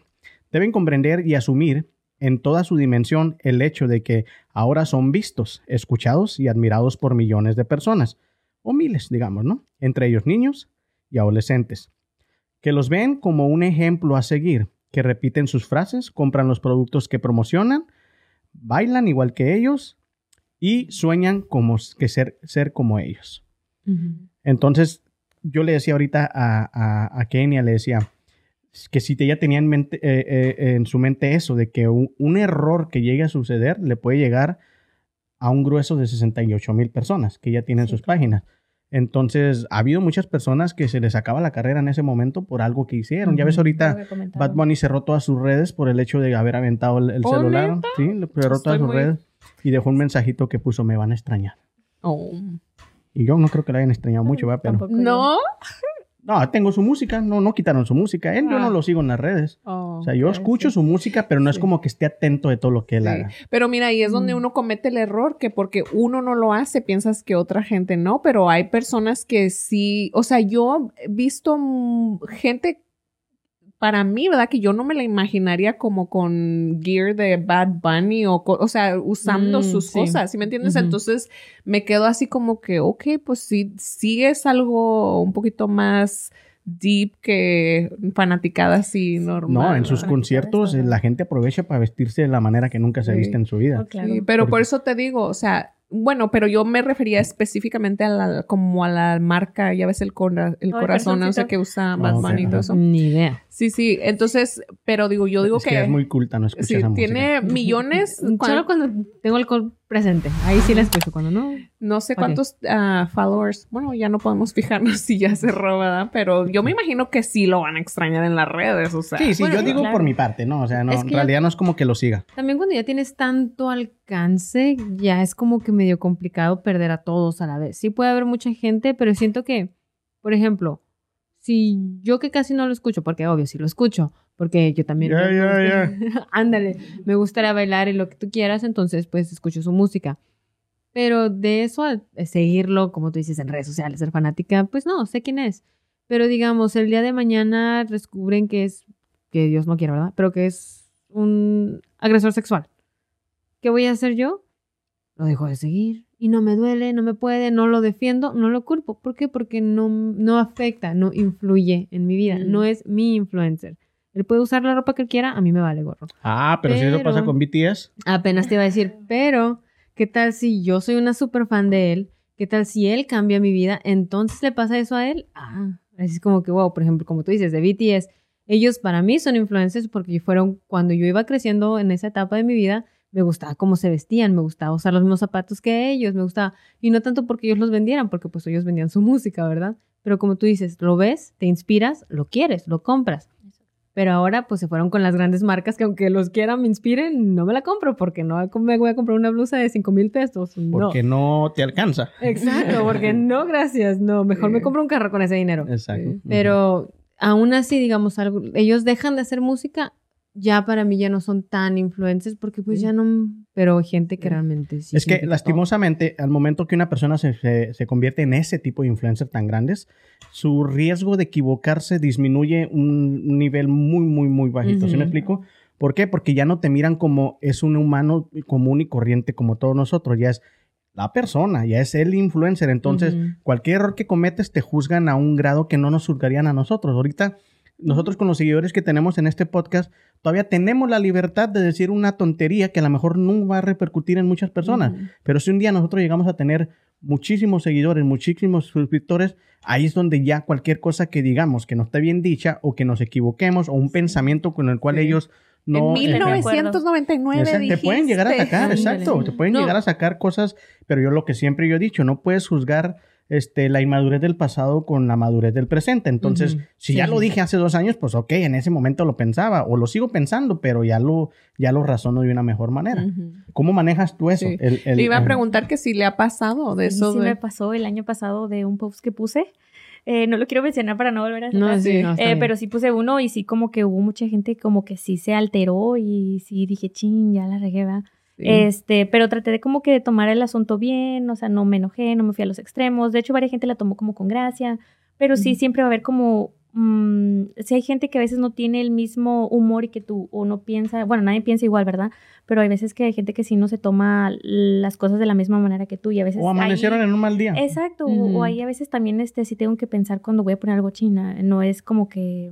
Deben comprender y asumir en toda su dimensión el hecho de que ahora son vistos, escuchados y admirados por millones de personas, o miles, digamos, ¿no? Entre ellos niños y adolescentes, que los ven como un ejemplo a seguir, que repiten sus frases, compran los productos que promocionan, bailan igual que ellos y sueñan como que ser, ser como ellos. Entonces, yo le decía ahorita a, a, a Kenia, le decía que si ella tenía en, mente, eh, eh, en su mente eso, de que un, un, error que llegue a suceder le puede llegar a un grueso de 68 mil personas que ya tienen sí, sus páginas. Entonces, ha habido muchas personas que se les acaba la carrera en ese momento por algo que hicieron. Uh -huh. Ya ves ahorita, Bad Bunny cerró todas sus redes por el hecho de haber aventado el, el celular. Sí, cerró todas sus muy... redes y dejó un mensajito que puso, me van a extrañar. Oh. Y yo no creo que la hayan extrañado mucho, ¿va? Pero... ¿No? No, tengo su música, no, no quitaron su música. Él yo Ah. no lo sigo en las redes. O sea, yo escucho su música, pero no es Sí. como que esté atento de todo lo que él Sí. haga. Pero mira, ahí es donde Mm. uno comete el error, que porque uno no lo hace, piensas que otra gente no, pero hay personas que sí, o sea, yo he visto gente, para mí, ¿verdad? Que yo no me la imaginaría como con gear de Bad Bunny o, o sea, usando Mm, sus sí. cosas, ¿sí me entiendes? Entonces me quedo así como que, ok, pues sí, sí es algo un poquito más deep que fanaticada así normal. No, en sus conciertos eh, la gente aprovecha para vestirse de la manera que nunca se Sí. viste en su vida. Oh, claro. Sí, pero por eso te digo, o sea, bueno, pero yo me refería específicamente a la, como a la marca, ya ves el, cora- el Oh, el corazón, no sé qué usa ok, Bunny y todo eso. Ni idea. Sí, sí, entonces, pero digo, yo digo es que, es muy culta, no escucha sí, esa música. tiene millones, Solo cuan- cuando tengo alcohol presente. Ahí sí la escucho. Cuando no, no sé cuántos ah, followers, bueno, ya no podemos fijarnos si ya se roba, pero yo me imagino que sí lo van a extrañar en las redes, o sea. Sí, sí, Bueno, yo digo claro. por mi parte, ¿no? O sea, no, Es en realidad no es como que lo siga. También cuando ya tienes tanto alcance, ya es como que medio complicado perder a todos a la vez. Sí puede haber mucha gente, pero siento que, por ejemplo, si yo que casi no lo escucho, porque obvio sí lo escucho, porque yo también... Ya, me ya, gusta- Ándale, me gustaría bailar y lo que tú quieras, entonces pues escucho su música. Pero de eso a seguirlo, como tú dices, en redes sociales, ser fanática, pues no, sé quién es. Pero digamos, el día de mañana descubren que es, que Dios no quiera, ¿verdad? Pero que es un agresor sexual. ¿Qué voy a hacer yo? Lo dejo de seguir. Y no me duele, no me puede, no lo defiendo, no lo culpo. ¿Por qué? Porque no, no afecta, no influye en mi vida. Mm. No es mi influencer. Él puede usar la ropa que quiera, a mí me vale gorro. Ah, pero, si eso Pero- pasa con BTS, Apenas te iba a decir, pero ¿qué tal si yo soy una super fan de él? ¿Qué tal si él cambia mi vida? Entonces le pasa eso a él. Ah, así es como que, wow, por ejemplo, como tú dices, de BTS, ellos para mí son influencers porque fueron cuando yo iba creciendo en esa etapa de mi vida, me gustaba cómo se vestían, me gustaba usar los mismos zapatos que ellos, me gustaba, y no tanto porque ellos los vendieran, porque pues ellos vendían su música, ¿verdad? Pero como tú dices, lo ves, te inspiras, lo quieres, lo compras. Pero ahora pues se fueron con las grandes marcas que aunque los quieran, me inspiren, no me la compro porque no me voy a comprar una blusa de 5 mil pesos. No. porque no te alcanza. Exacto, porque no, gracias. No, mejor me compro un carro con ese dinero. Exacto. Pero aún así, digamos, algo, ellos dejan de hacer música, ya para mí ya no son tan influencers porque pues ya no... Pero gente que realmente sí. es que lastimosamente, al momento que una persona se, se- se convierte en ese tipo de influencer tan grandes, su riesgo de equivocarse disminuye un, nivel muy, muy, muy bajito. ¿Sí me explico? ¿Por qué? Porque ya no te miran como es un humano común y corriente como todos nosotros, ya es la persona, ya es el influencer. Entonces, cualquier error que cometes te juzgan a un grado que no nos juzgarían a nosotros. Ahorita, nosotros con los seguidores que tenemos en este podcast, todavía tenemos la libertad de decir una tontería que a lo mejor no va a repercutir en muchas personas. Pero si un día nosotros llegamos a tener muchísimos seguidores, muchísimos suscriptores, ahí es donde ya cualquier cosa que digamos que no esté bien dicha o que nos equivoquemos o un pensamiento con el cual Sí. ellos no... en eh, 1999 Exacto, te pueden llegar a atacar, Ándale. exacto. Te pueden No. llegar a sacar cosas, pero yo lo que siempre yo he dicho, no puedes juzgar este, la inmadurez del pasado con la madurez del presente. Entonces, si Sí, ya lo dije hace dos años, pues ok, en ese momento lo pensaba o lo sigo pensando, pero ya lo, ya lo razono de una mejor manera. ¿Cómo manejas tú eso? Sí. El- el- Le iba a preguntar que si le ha pasado de Sí, eso. sí de- me pasó el año pasado de un post que puse. Eh, no lo quiero mencionar para no volver a No, sí, no, Eh, pero sí puse uno y sí como que hubo mucha gente como que sí se alteró y sí dije, ching, ya la regué, ¿verdad? Sí. Este, pero traté de como que de tomar el asunto bien, o sea, no me enojé, no me fui a los extremos. De hecho, varias gente la tomó como con gracia, pero sí siempre va a haber como, mm, si hay gente que a veces no tiene el mismo humor y que tú, o no piensa, bueno, nadie piensa igual, ¿verdad? Pero hay veces que hay gente que sí no se toma las cosas de la misma manera que tú y a veces... o amanecieron ahí- en un mal día. Exacto, o- o ahí a veces también este, sí tengo que pensar cuando voy a poner algo china, no es como que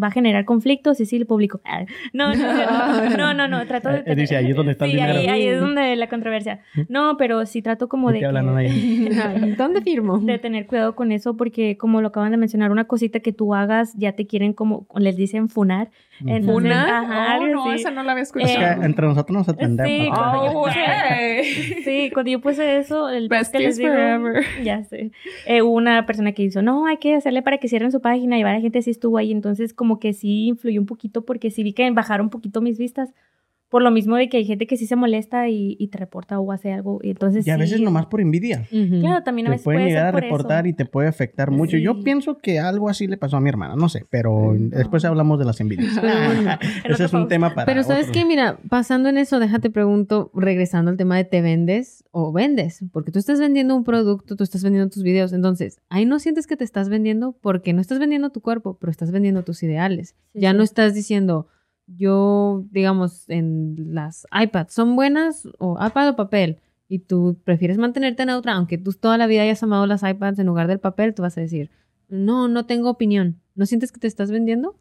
va a generar conflictos y sí lo publico. Ah, No, no, no, no, no, trato de... Eh, dice, ahí es donde está el ahí, dinero. ahí es donde la controversia. No, pero sí trato como ¿Y de? ¿Dónde firmo? de tener cuidado con eso porque como lo acaban de mencionar, una cosita que tú hagas ya te quieren como, les dicen funar. Entonces, ¿Una? ajá, Oh, algo no, esa no la había Es escuchado. que entre nosotros nos atendemos. Sí, ¿no? cuando yo Oh, puse-. Sí, cuando yo puse eso, el post que les digo, forever. ya sé, eh, hubo una persona que hizo, no, hay que hacerle para que cierren su página y varias gente sí estuvo ahí, entonces como que sí influyó un poquito porque sí vi que bajaron un poquito mis vistas, por lo mismo de que hay gente que sí se molesta y, y te reporta o hace algo. Y entonces Y a veces sí, nomás por envidia. Claro, también a Te veces pueden puede llegar ser a por reportar eso. y te puede afectar mucho. Yo pienso que algo así le pasó a mi hermana, no sé, pero después hablamos de las envidias. Ese es un tema para Pero sabes otro. qué, mira, pasando en eso, déjate pregunto, regresando al tema de te vendes o vendes, porque tú estás vendiendo un producto, tú estás vendiendo tus videos, entonces ahí no sientes que te estás vendiendo porque no estás vendiendo tu cuerpo, pero estás vendiendo tus ideales. Sí, ya sí. no estás diciendo, yo, digamos, en las iPads, ¿son buenas o iPad o papel? Y tú prefieres mantenerte neutra, aunque tú toda la vida hayas amado las iPads en lugar del papel, tú vas a decir, no, no tengo opinión. ¿No sientes que te estás vendiendo?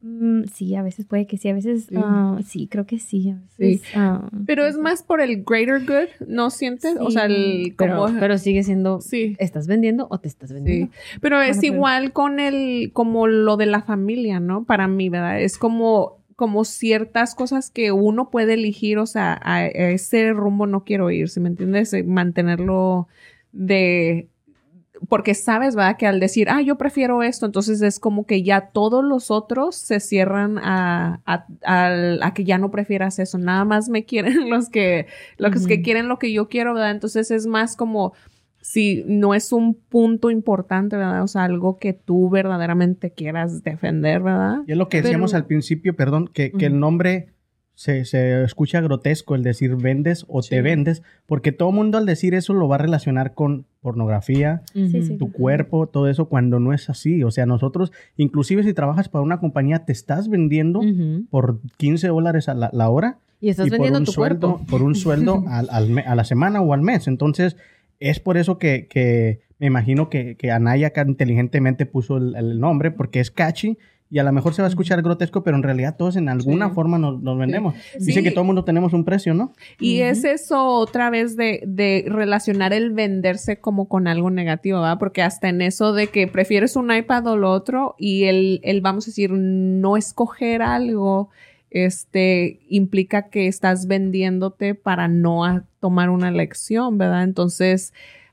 Mm, sí, a veces puede que sí, a veces Sí. ah, sí, creo que sí. A veces, ah, Pero es más por el greater good, ¿no sientes? O sea, el Sí, Pero, como... pero sigue siendo, sí. ¿estás vendiendo o te estás vendiendo? Sí, pero es Bueno, pero- igual con el, como lo de la familia, ¿no? Para mí, ¿verdad? Es como, como ciertas cosas que uno puede elegir, o sea, a, a ese rumbo no quiero ir, ¿sí me entiendes? Eh, Mantenerlo de, porque sabes, ¿verdad? Que al decir, ah, yo prefiero esto, entonces es como que ya todos los otros se cierran a, a, que ya no prefieras eso, nada más me quieren los que, los que quieren lo que yo quiero, ¿verdad? Entonces es más como, si no es un punto importante, ¿verdad? O sea, algo que tú verdaderamente quieras defender, ¿verdad? Y es lo que decíamos Pero- al principio, perdón, que, que el nombre se, se escucha grotesco el decir vendes o te vendes, porque todo mundo al decir eso lo va a relacionar con pornografía, tu cuerpo, todo eso, cuando no es así. O sea, nosotros, inclusive si trabajas para una compañía, te estás vendiendo por 15 dólares a la, la hora Y estás y por un tu sueldo, cuerpo. por un sueldo al- al me- a la semana o al mes. Entonces, es por eso que, que me imagino que, que Anaya acá inteligentemente puso el, el nombre, porque es catchy y a lo mejor se va a escuchar grotesco, pero en realidad todos en alguna Sí. forma nos, nos vendemos. Sí. Dicen que todo el mundo tenemos un precio, ¿no? Y es eso otra vez de, de relacionar el venderse como con algo negativo, ¿verdad? Porque hasta en eso de que prefieres un iPad o lo otro y el, el vamos a decir, no escoger algo, este, implica que estás vendiéndote para no tomar una elección, ¿verdad? Entonces,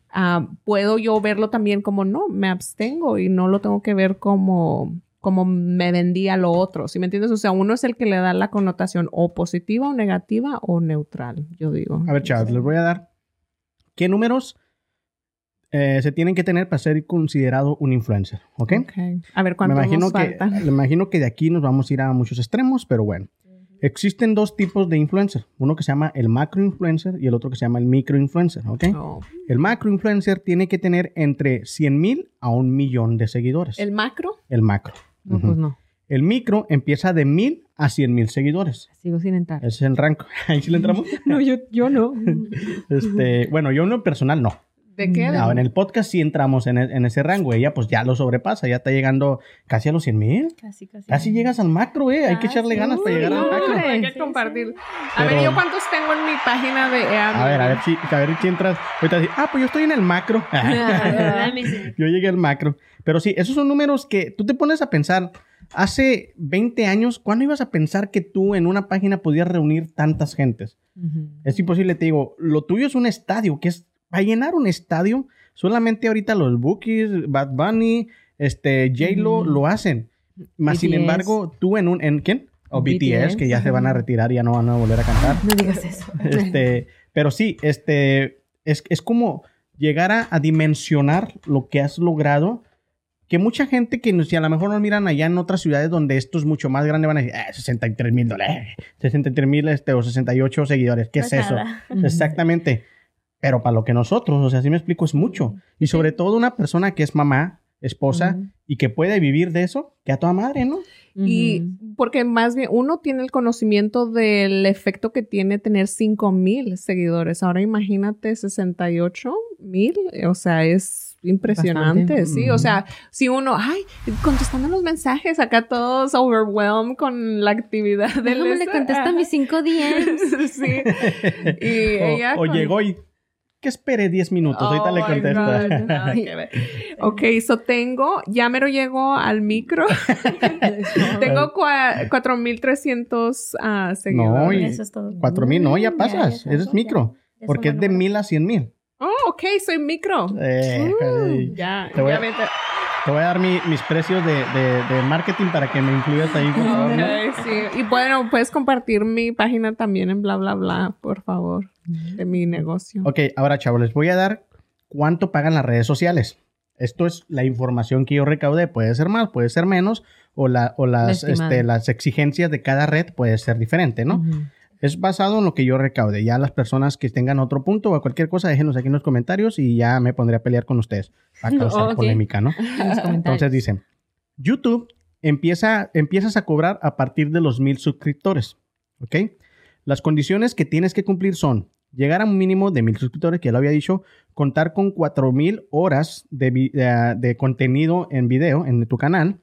ah, puedo yo verlo también como, no, me abstengo y no lo tengo que ver como como me vendía lo otro, ¿sí me entiendes? O sea, uno es el que le da la connotación o positiva o negativa o neutral, yo digo. A ver, chavos, les voy a dar qué números eh, se tienen que tener para ser considerado un influencer, ¿ok? Ok. A ver Me cuánto imagino, nos que, faltan. me imagino que de aquí nos vamos a ir a muchos extremos, pero bueno. Existen dos tipos de influencer. Uno que se llama el macro influencer y el otro que se llama el micro influencer, ¿ok? Oh. El macro influencer tiene que tener entre 100 mil a un millón de seguidores. El El, macro, macro. No, Ujú. pues no. El micro empieza de mil a 100 mil seguidores. Sigo sin entrar. Ese es el rango. Ahí sí le entramos. No, yo, yo no. Este, bueno, yo en lo personal no. ¿De qué? No, en el podcast sí entramos en, e- en ese rango. Ella pues ya lo sobrepasa, ya está llegando casi a los 100 mil. Casi, casi. Casi llegas al macro, eh. Hay que echarle Casi. ganas para llegar al No, macro. hay que sí. compartir. A Pero- ver, ¿yo cuántos tengo en mi página de Airbnb? A ver, a ver si, a ver si entras. Ahorita decir, ah, pues yo estoy en el macro. yo llegué al macro. Pero sí, esos son números que tú te pones a pensar. Hace 20 años, ¿cuándo ibas a pensar que tú en una página podías reunir tantas gentes? Ujú. Es imposible, te digo. Lo tuyo es un estadio, que es para llenar un estadio. Solamente ahorita los Bookies, Bad Bunny, este, J-Lo Ujú. lo hacen. Más sin embargo, tú en un, ¿en quién? O BTS, BTS, que ya se van a retirar y ya no van a volver a cantar. No digas eso. Este, pero sí, este, es, es como llegar a, a dimensionar lo que has logrado. Que mucha gente que si a lo mejor nos miran allá en otras ciudades donde esto es mucho más grande van a decir, ah, 63 mil dólares, 63 mil este, o 68 seguidores, ¿qué No es eso? nada. Exactamente. Pero para lo que nosotros, o sea, si me explico, es mucho. Y sobre todo una persona que es mamá, esposa y que puede vivir de eso, que a toda madre, ¿no? Y porque más bien uno tiene el conocimiento del efecto que tiene tener 5 mil seguidores. Ahora imagínate 68 mil. O sea, es impresionante. Bastante. Sí, o sea, si uno, ay, contestando los mensajes, acá todos overwhelmed con la actividad del Déjame le contesta mis cinco DMs. sí. Y o, ella o con- llegó y que espere 10 minutos, ahorita Oh le my contesta. Ver. Ok, so tengo, ya mero llego al micro. tengo cua- 4,300 ah, seguidores. No, y- Eso es todo. 4 mil, no, ya Ya, pasas. ya Ese es micro. ya. Ya Porque es de buenos mil a 100 mil. Oh, ok, soy micro. Eh, Uh, ya, Te voy ya a-. Te voy a dar mi- mis precios de, de- de marketing para que me incluyas ahí, por favor. ¿no? Ay, sí. Y bueno, puedes compartir mi página también en bla, bla, bla, por favor, de mi negocio. Ok, ahora, chavos, les voy a dar cuánto pagan las redes sociales. Esto es la información que yo recaudé. Puede ser más, puede ser menos, o, la, o las, este, las exigencias de cada red puede ser diferente, ¿no? Es basado en lo que yo recaude. Ya las personas que tengan otro punto o cualquier cosa, déjenos aquí en los comentarios y ya me pondré a pelear con ustedes. A causar Ok. polémica, ¿no? Entonces dice, YouTube empieza, empiezas a cobrar a partir de los mil suscriptores, ¿ok? Las condiciones que tienes que cumplir son llegar a un mínimo de mil suscriptores, que ya lo había dicho, contar con cuatro mil horas de, vi- de- de contenido en video en tu canal,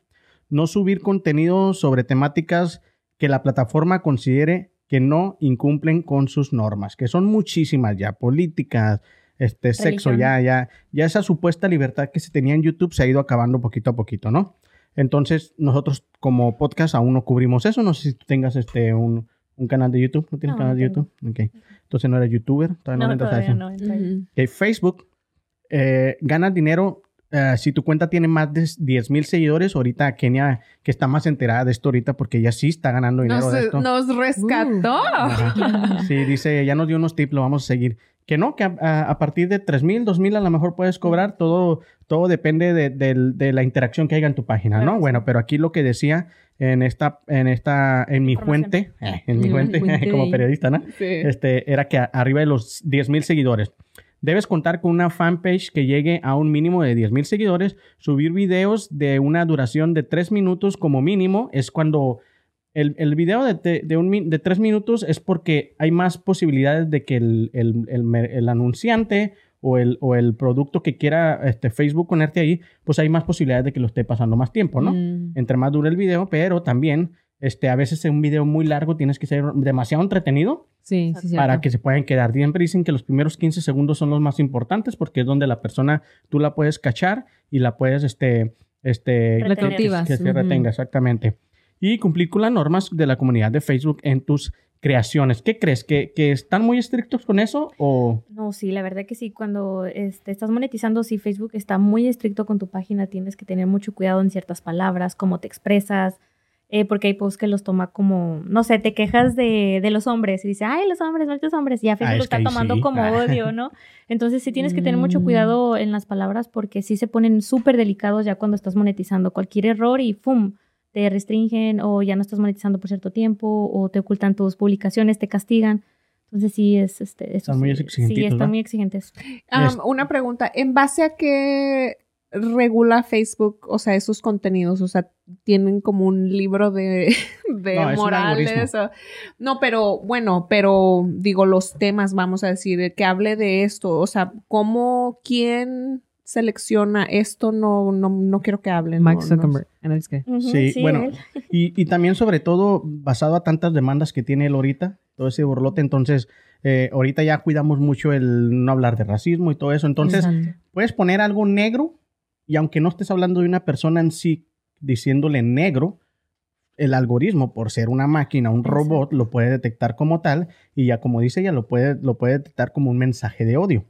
no subir contenido sobre temáticas que la plataforma considere que no incumplen con sus normas, que son muchísimas ya, políticas, este, sexo, ya, ya, ya esa supuesta libertad que se tenía en YouTube se ha ido acabando poquito a poquito, ¿no? Entonces, nosotros como podcast aún no cubrimos eso. No sé si tengas este un, un canal de YouTube. ¿No tienes No, canal de. YouTube? Ok. Entonces no eres youtuber. Todavía no, No, entras a todavía eso. no. entra ahí. Ujú. Ok, Facebook eh, gana dinero eh, si tu cuenta tiene más de 10 mil seguidores. Ahorita Kenia, que está más enterada de esto ahorita porque ella sí está ganando dinero Nos, de esto. nos rescató. Ajá. Sí, dice, ya nos dio unos tips, lo vamos a seguir. Que no, que a, a- partir de 3 mil, 2 mil a lo mejor puedes cobrar. Todo, todo depende de, del- de la interacción que haya en tu página, ¿no? Bueno, pero aquí lo que decía en esta, en esta, en mi fuente, eh, en mi fuente, como de- periodista, ¿no? Sí. este, era que a- arriba de los 10 mil seguidores. Debes contar con una fanpage que llegue a un mínimo de 10 mil seguidores. Subir videos de una duración de 3 minutos como mínimo es cuando el, el video de, de, de un, de 3 minutos es porque hay más posibilidades de que el, el- el anunciante o el, o el producto que quiera este, Facebook ponerte ahí, pues hay más posibilidades de que lo esté pasando más tiempo, ¿no? Mm. entre más dure el video, pero también este, a veces en un video muy largo tienes que ser demasiado entretenido Sí, sí, para que se puedan quedar. Siempre dicen que los primeros 15 segundos son los más importantes porque es donde la persona tú la puedes cachar y la puedes, este, este, que- que- se retenga, exactamente. Y cumplir con las normas de la comunidad de Facebook en tus creaciones. ¿Qué crees? ¿Que, que están muy estrictos con eso o...? No, sí, la verdad que sí. Cuando este, estás monetizando, sí, Facebook está muy estricto con tu página. Tienes que tener mucho cuidado en ciertas palabras, cómo te expresas, eh, porque hay posts que los toma como, no sé, te quejas de, de los hombres y dice, ay, los hombres, malditos hombres. Y ya Facebook Ah, lo está tomando sí. como Ah. odio, ¿no? Entonces sí tienes que tener mucho Mm. cuidado en las palabras porque sí se ponen súper delicados ya cuando estás monetizando. Cualquier error y ¡pum! te restringen o ya no estás monetizando por cierto tiempo o te ocultan tus publicaciones, te castigan. Entonces sí es este eso Están muy sí- exigentitos, Sí, ¿verdad? están muy exigentes. Es- una pregunta, ¿en base a qué regula Facebook, o sea, esos contenidos? O sea, tienen como un libro de, de No, morales. o- no, pero bueno, pero digo, los temas, vamos a decir, que hable de esto. O sea, ¿cómo, quién selecciona esto? No, no, no quiero que hablen. Zuckerberg. ¿no Sí, bueno. Y, y también sobre todo basado a tantas demandas que tiene él ahorita, todo ese borlote, entonces eh, ahorita ya cuidamos mucho el no hablar de racismo y todo eso, entonces Exacto. puedes poner algo negro y aunque no estés hablando de una persona en sí diciéndole negro, el algoritmo por ser una máquina, un robot, lo puede detectar como tal y ya como dice ella, lo puede, lo puede detectar como un mensaje de odio.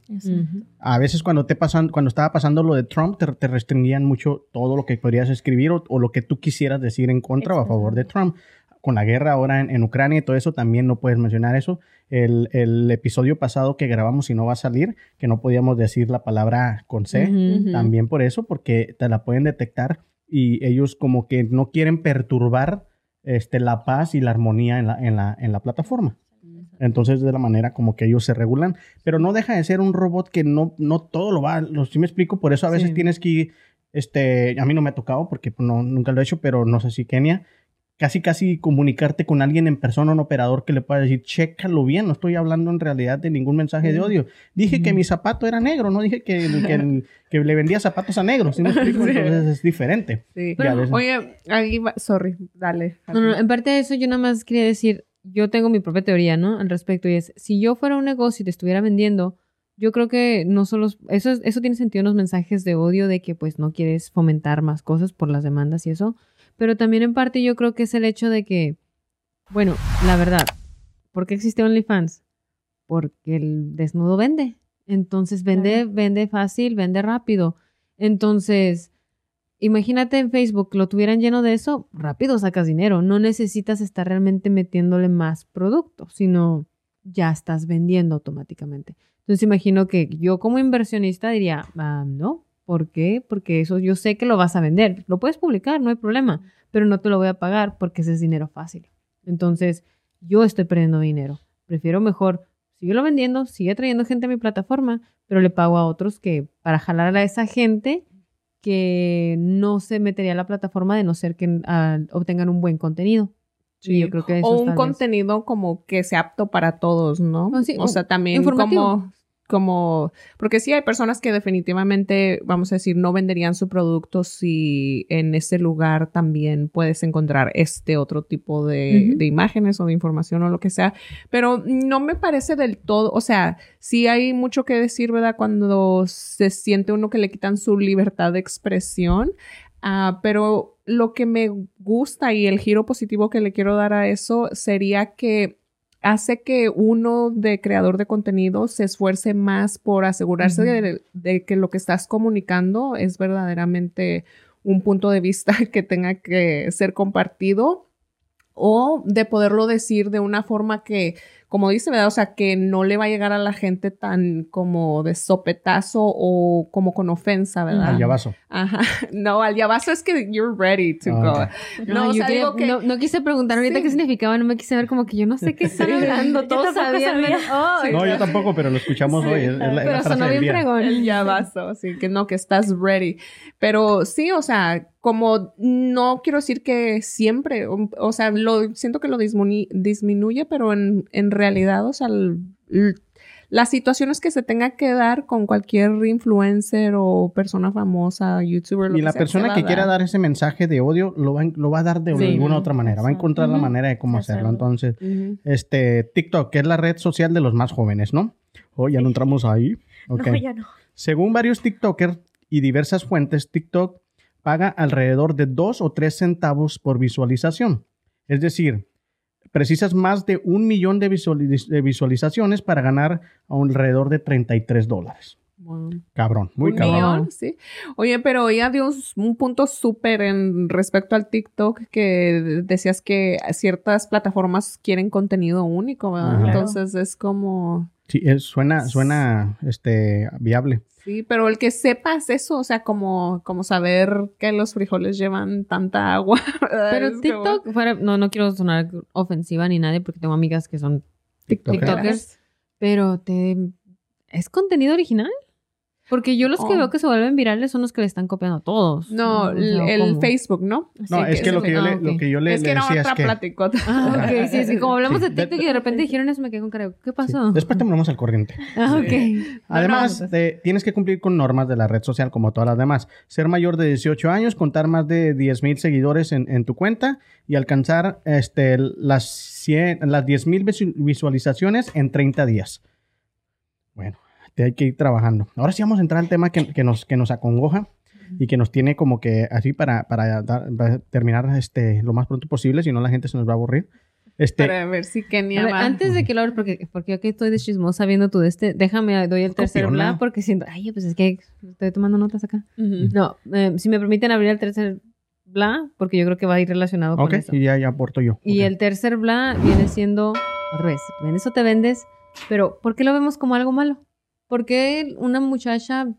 A veces cuando te pasan, cuando estaba pasando lo de Trump, te, te restringían mucho todo lo que podrías escribir o, o lo que tú quisieras decir en contra o a favor de Trump. Con la guerra ahora en, en Ucrania y todo eso, también no puedes mencionar eso. El, el episodio pasado que grabamos y no va a salir, que no podíamos decir la palabra con C, también por eso, porque te la pueden detectar y ellos como que no quieren perturbar este, la paz y la armonía en la, en la, en la plataforma. Entonces, de la manera como que ellos se regulan, pero no deja de ser un robot que no, no todo lo va, lo, sí me explico, por eso a veces Sí. tienes que ir, este, a mí no me ha tocado porque pues, no, nunca lo he hecho, pero no sé si Kenia, casi casi comunicarte con alguien en persona, un operador que le pueda decir, chécalo bien, no estoy hablando en realidad de ningún mensaje de odio. Dije que Ujú. mi zapato era negro, no dije que, que, que le vendía zapatos a negros, ¿sí me explico? Sí. Entonces es diferente. Sí. Oye, ahí va, sorry, dale. No, no, en parte de eso yo nada más quería decir, yo tengo mi propia teoría, ¿no? Al respecto y es, si yo fuera un negocio y te estuviera vendiendo, yo creo que no solo, eso, es- eso tiene sentido en los mensajes de odio de que pues no quieres fomentar más cosas por las demandas y eso, pero también en parte yo creo que es el hecho de que, bueno, la verdad, ¿por qué existe OnlyFans? Porque el desnudo vende. Entonces vende, vende fácil, vende rápido. Entonces, imagínate en Facebook, lo tuvieran lleno de eso, rápido sacas dinero. No necesitas estar realmente metiéndole más producto, sino ya estás vendiendo automáticamente. Entonces imagino que yo como inversionista diría, ah, no, ¿por qué? Porque eso yo sé que lo vas a vender. Lo puedes publicar, no hay problema, pero no te lo voy a pagar porque ese es dinero fácil. Entonces yo estoy perdiendo dinero. Prefiero mejor seguirlo vendiendo, sigue trayendo gente a mi plataforma, pero le pago a otros que para jalar a esa gente que no se metería a la plataforma de no ser que ah, obtengan un buen contenido. Sí, yo creo que eso o un vez- contenido como que sea apto para todos, ¿no? Ah, sí, o sea, también informativo. como como porque sí hay personas que definitivamente vamos a decir no venderían su producto si en ese lugar también puedes encontrar este otro tipo de, imágenes o de información o lo que sea. Pero no me parece del todo o sea sí hay mucho que decir verdad cuando se siente uno que le quitan su libertad de expresión. Ah, pero lo que me gusta y el giro positivo que le quiero dar a eso sería que hace que uno de creador de contenido se esfuerce más por asegurarse de que lo que estás comunicando es verdaderamente un punto de vista que tenga que ser compartido o de poderlo decir de una forma que, como dice, ¿verdad? O sea, que no le va a llegar a la gente tan como de sopetazo o como con ofensa, ¿verdad? Al llavazo. Ajá. No, al llavazo es que you're ready to Ah, go. No, Ay, o yo sea, quería- digo que... no, no quise preguntar ahorita Sí. qué significaba, no me quise ver como que yo no sé qué están hablando, todos sabían. sabía. Ay, No, yo tampoco, pero lo escuchamos hoy. Es, es la, pero frase sonó bien día. fregón. El llavazo, así que no, que estás ready. Pero sí, o sea, como no quiero decir que siempre, o, o sea, lo siento que lo disminu- disminuye, pero en, en realidad, o sea, las situaciones que se tenga que dar con cualquier influencer o persona famosa, youtuber, lo Y que la sea, persona que quiera dar ese mensaje de odio lo va, lo va a dar de Sí. alguna otra manera. Va a encontrar la manera de cómo hacerlo. Hacerlo. Entonces, este TikTok, que es la red social de los más jóvenes, ¿no? Oh, ya no entramos ahí. Ok. No, ya no. Según varios TikTokers y diversas fuentes, TikTok paga alrededor de 2 o 3 centavos por visualización. Es decir, precisas más de un millón de, visualiz- de visualizaciones para ganar alrededor de 33 dólares. Wow. Cabrón, muy un cabrón. millón, sí. Oye, pero ella dio un punto súper en respecto al TikTok que decías que ciertas plataformas quieren contenido único, ¿verdad? Ajá. Entonces es como Sí, es- suena, suena este, viable. sí, pero el que sepas eso, o sea, como como saber que los frijoles llevan tanta agua. ¿verdad? Pero como- TikTok, fuera, no, no quiero sonar ofensiva ni nadie porque tengo amigas que son TikTokers. TikTokers, pero te ¿es contenido original? Porque yo los que Oh. veo que se vuelven virales son los que le están copiando a todos. No, el. Facebook, ¿no? No, Sí, es que, lo, que yo ah, le, lo que yo le, es que le era decía otra es que... platicota. Ah, ok, sí, sí, como hablamos Sí. de TikTok y de repente dijeron eso, me quedé con cara, ¿qué Sí, pasó? Después te ponemos al corriente. Ah, ok. Además, no, pues. de- tienes que cumplir con normas de la red social como todas las demás. Ser mayor de 18 años, contar más de 10 mil seguidores en, en tu cuenta y alcanzar este, las, 100 las 10 mil visualizaciones en 30 días. Te hay que ir trabajando. Ahora sí vamos a entrar al tema que, que nos, que nos acongoja y que nos tiene como que así para, para, dar- para terminar este, lo más pronto posible, si no la gente se nos va a aburrir. Este, Para ver si Kenia ver, va. antes de que lo abres, porque, porque yo aquí estoy de chismosa viendo tú de este, déjame, doy el tercer Copiona. bla, porque siento, ay, pues es que estoy tomando notas acá. Ujú. No, eh, si me permiten abrir el tercer bla, porque yo creo que va a ir relacionado ok, con eso. y ya, ya aporto yo. Y Ok. el tercer bla viene siendo, otra vez, vendes o te vendes, pero ¿por qué lo vemos como algo malo? ¿Por qué una muchacha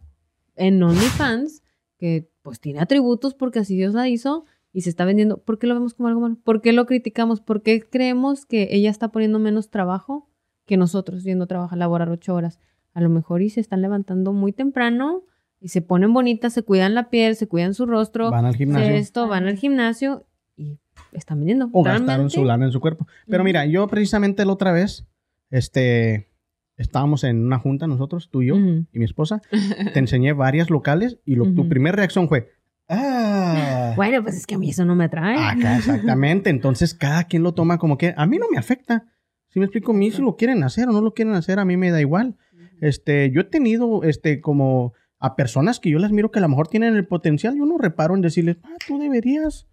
en OnlyFans, que pues tiene atributos porque así Dios la hizo y se está vendiendo, ¿por qué lo vemos como algo malo? ¿Por qué lo criticamos? ¿Por qué creemos que ella está poniendo menos trabajo que nosotros yendo a trabajar, laborar ocho horas? A lo mejor y se están levantando muy temprano y se ponen bonitas, se cuidan la piel, se cuidan su rostro, Van al gimnasio. esto, van al gimnasio y están vendiendo. o gastaron su lana en su cuerpo. Pero mira, yo precisamente la otra vez, este, estábamos en una junta nosotros, tú y yo Ujú. y mi esposa, te enseñé varias locales y lo- tu Ujú. primera reacción fue, ah, Bueno, pues es que a mí eso no me atrae. acá exactamente. Entonces cada quien lo toma como que a mí no me afecta. Si me explico, a mí si lo quieren hacer o no lo quieren hacer, a mí me da igual. Este, yo he tenido, este, como a personas que yo las miro que a lo mejor tienen el potencial, yo no reparo en decirles, ah, tú deberías.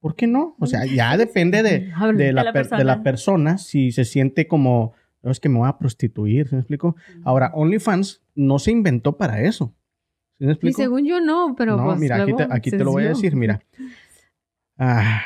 ¿Por qué no? O sea, ya depende de, de la, de la persona si se siente como, "No, es que me voy a prostituir, ¿sí me explico? Ahora, OnlyFans no se inventó para eso. ¿Sí me Y según yo no, pero no, pues mira, aquí te, aquí se te lo voy a decir, mira. Ah,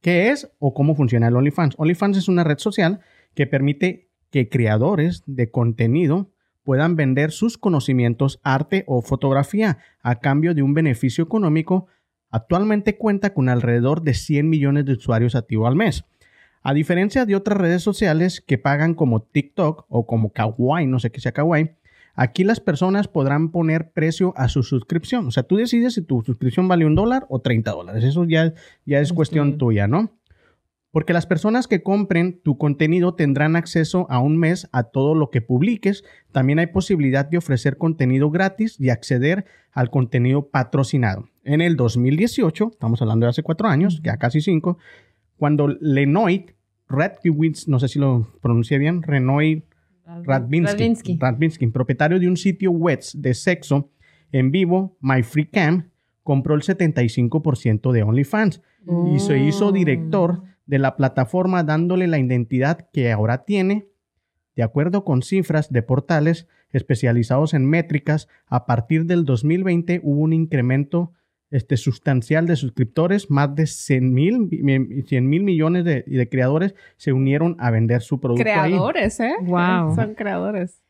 ¿Qué es o cómo funciona el OnlyFans? OnlyFans es una red social que permite que creadores de contenido puedan vender sus conocimientos, arte o fotografía a cambio de un beneficio económico. Actualmente cuenta con alrededor de 100 millones de usuarios activos al mes. A diferencia de otras redes sociales que pagan como TikTok o como Kawaii, no sé qué sea Kawaii, Aquí las personas podrán poner precio a su suscripción. O sea, tú decides si tu suscripción vale un dólar o 30 dólares. Eso ya, ya es Es cuestión tuya, ¿no? Porque las personas que compren tu contenido tendrán acceso a un mes a todo lo que publiques. También hay posibilidad de ofrecer contenido gratis y acceder al contenido patrocinado. En el 2018, estamos hablando de hace cuatro años, ya casi cinco, cuando Lenoid Radkiewicz, no sé si lo pronuncié bien, Renoid Radvinsky, Radvinsky. Propietario de un sitio web de sexo en vivo, MyFreeCam, compró el 75% de OnlyFans y se hizo Oh. director de la plataforma dándole la identidad que ahora tiene. De acuerdo con cifras de portales especializados en métricas, a partir del 2020 hubo un incremento este, sustancial de suscriptores, más de 100 mil 100 mil millones de, de creadores se unieron a vender su producto ahí. Creadores, ¿eh? Wow. Son creadores.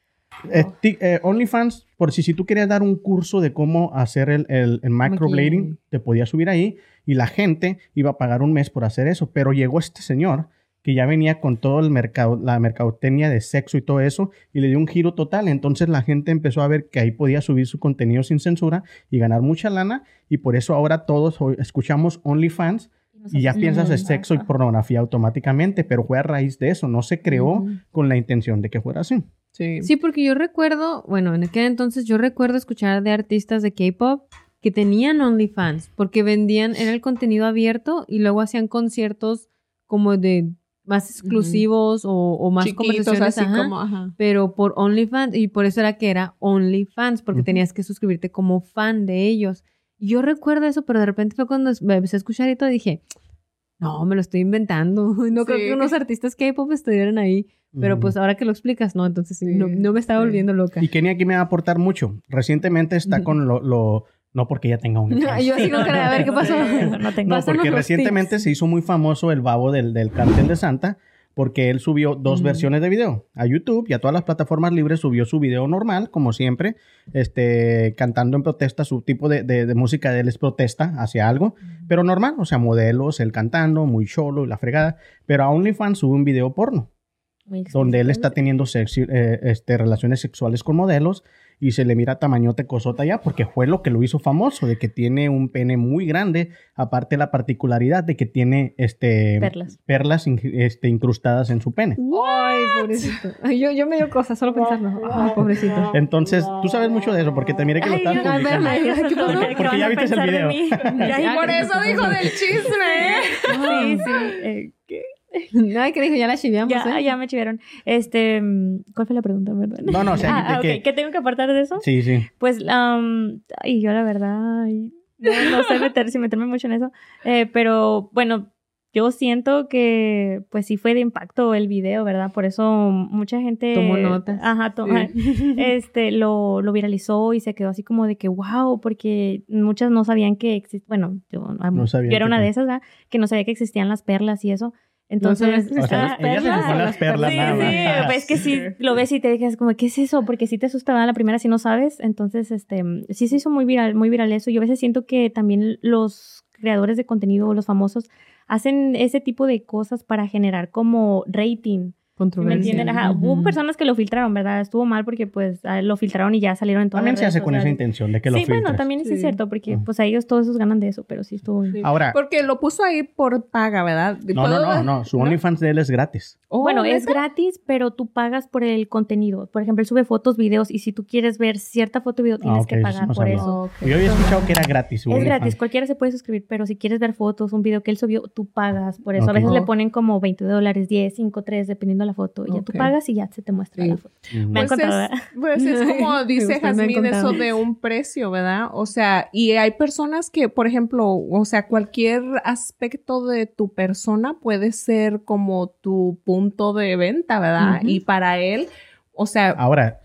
Eh, eh, OnlyFans, por si, si tú querías dar un curso de cómo hacer el, el, el te podías subir ahí y la gente iba a pagar un mes por hacer eso. Pero llegó este señor que ya venía con todo el mercado, la mercadotecnia de sexo y todo eso y le dio un giro total. Entonces la gente empezó a ver que ahí podía subir su contenido sin censura y ganar mucha lana y por eso ahora todos hoy escuchamos OnlyFans y ya piensas en sexo y pornografía automáticamente, pero fue a raíz de eso, no se creó con la intención de que fuera así. Sí. Sí, porque yo recuerdo, bueno, en aquel entonces yo recuerdo escuchar de artistas de K-pop que tenían OnlyFans porque vendían, era el contenido abierto y luego hacían conciertos como de más exclusivos o, o más Chiquitos, conversaciones, así ajá, como, ajá. pero por OnlyFans y por eso era que era OnlyFans porque tenías que suscribirte como fan de ellos. Yo recuerdo eso, pero de repente fue cuando me empecé a escuchar y todo y dije, no, me lo estoy inventando. No creo que unos artistas K-pop estuvieran ahí. Pero pues ahora que lo explicas, no, entonces sí, no, no me estaba sí. volviendo loca. Y Kenny aquí me va a aportar mucho. Recientemente está con lo, lo- no porque ya tenga un Yo no creo, a ver qué pasó. No tengo. No, Pásanos porque recientemente tips. se hizo muy famoso el babo del, del cartel de Santa porque él subió dos Mm. versiones de video. A YouTube y a todas las plataformas libres subió su video normal, como siempre, este, cantando en protesta, su tipo de, de- de música de él es protesta hacia algo, pero normal, o sea, modelos, él cantando, muy cholo y la fregada. Pero a OnlyFans sube un video porno. donde él está teniendo eh, este, relaciones sexuales con modelos y se le mira tamañote cosota ya porque fue lo que lo hizo famoso, de que tiene un pene muy grande, aparte la particularidad de que tiene este, Perlas. perlas in- este, incrustadas en su pene. Ay, pobrecito. Ay, yo, yo me dio cosa solo pensarlo. Ay, pobrecito. Entonces, tú sabes mucho de eso porque te miré que lo ver, publicando. Porque ya viste el video. Ay, Por ¿qué eso dijo del chisme, ¿eh? Sí, sí. eh, Ay, que dijo, ya la chiveamos, ya, ¿eh? ya me chivaron. Este, mm, ¿cuál fue la pregunta, verdad? No, no, o sea, Ah, de ah, que- ok. ¿Qué tengo que apartar de eso? Sí, sí. Pues, am, ay, yo la verdad, ay, no, no sé meter, si meterme mucho en eso. Eh, pero bueno, yo siento que pues sí fue de impacto el video, ¿verdad? Por eso mucha gente... Tomó notas. Ajá, toma, este, lo, lo viralizó y se quedó así como de que, wow, porque muchas no sabían que existía, bueno, yo, No yo era una de esas, ¿verdad? Que no sabía que existían las perlas y eso. Entonces, que O sea, ah, ella se las perlas Sí, nada sí, más. pues que sí, lo ves y te dejas como, ¿qué es eso? Porque sí te asusta ¿verdad? la primera si no sabes. Entonces, este, sí se hizo muy viral, muy viral eso. Yo a veces siento que también los creadores de contenido o los famosos hacen ese tipo de cosas para generar como rating. ¿Sí ¿Me Controversia. entienden? Ajá. Hubo personas que lo filtraron, ¿verdad? Estuvo mal porque pues ah, lo filtraron y ya salieron en todas También las se hace con esa intención de que lo Sí, bueno, también Sí. es cierto porque Ujú. pues a ellos todos esos ganan de eso, pero sí estuvo... Sí. Ahora, Porque lo puso ahí por paga, ¿verdad? no, no, ¿Puedo no, no, su OnlyFans de él es gratis. Oh, Bueno, es gratis, pero tú pagas por el contenido. Por ejemplo, él sube fotos, videos, y si tú quieres ver cierta foto o video, tienes Ah, que eso pagar no por sabía. eso. Ok. Yo había escuchado que era gratis. su Es OnlyFans. gratis, cualquiera se puede suscribir, pero si quieres ver fotos, un video que él subió, tú pagas por eso. A veces le Oh. ponen como 20 dólares, 10, 5, 3, dependiendo la foto. Y ya tú pagas y ya se te muestra Sí. la foto. Ujú. Me han Pues contado, es, pues es como dice Jazmín, eso de un precio, ¿verdad? O sea, y hay personas que, por ejemplo, o sea, cualquier aspecto de tu persona puede ser como tu punto de venta, ¿verdad? Y para él, o sea, Ahora,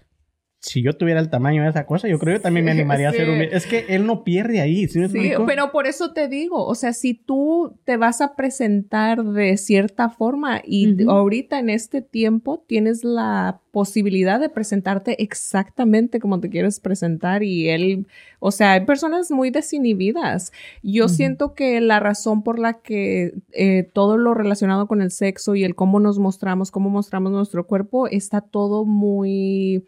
si yo tuviera el tamaño de esa cosa, yo creo que yo también me animaría a hacer un... Es que él no pierde ahí, ¿sí me Sí, explico? pero por eso te digo, o sea, si tú te vas a presentar de cierta forma y Ujú. ahorita en este tiempo tienes la posibilidad de presentarte exactamente como te quieres presentar y él, o sea, hay personas muy desinhibidas. Yo siento que la razón por la que eh, todo lo relacionado con el sexo y el cómo nos mostramos, cómo mostramos nuestro cuerpo, está todo muy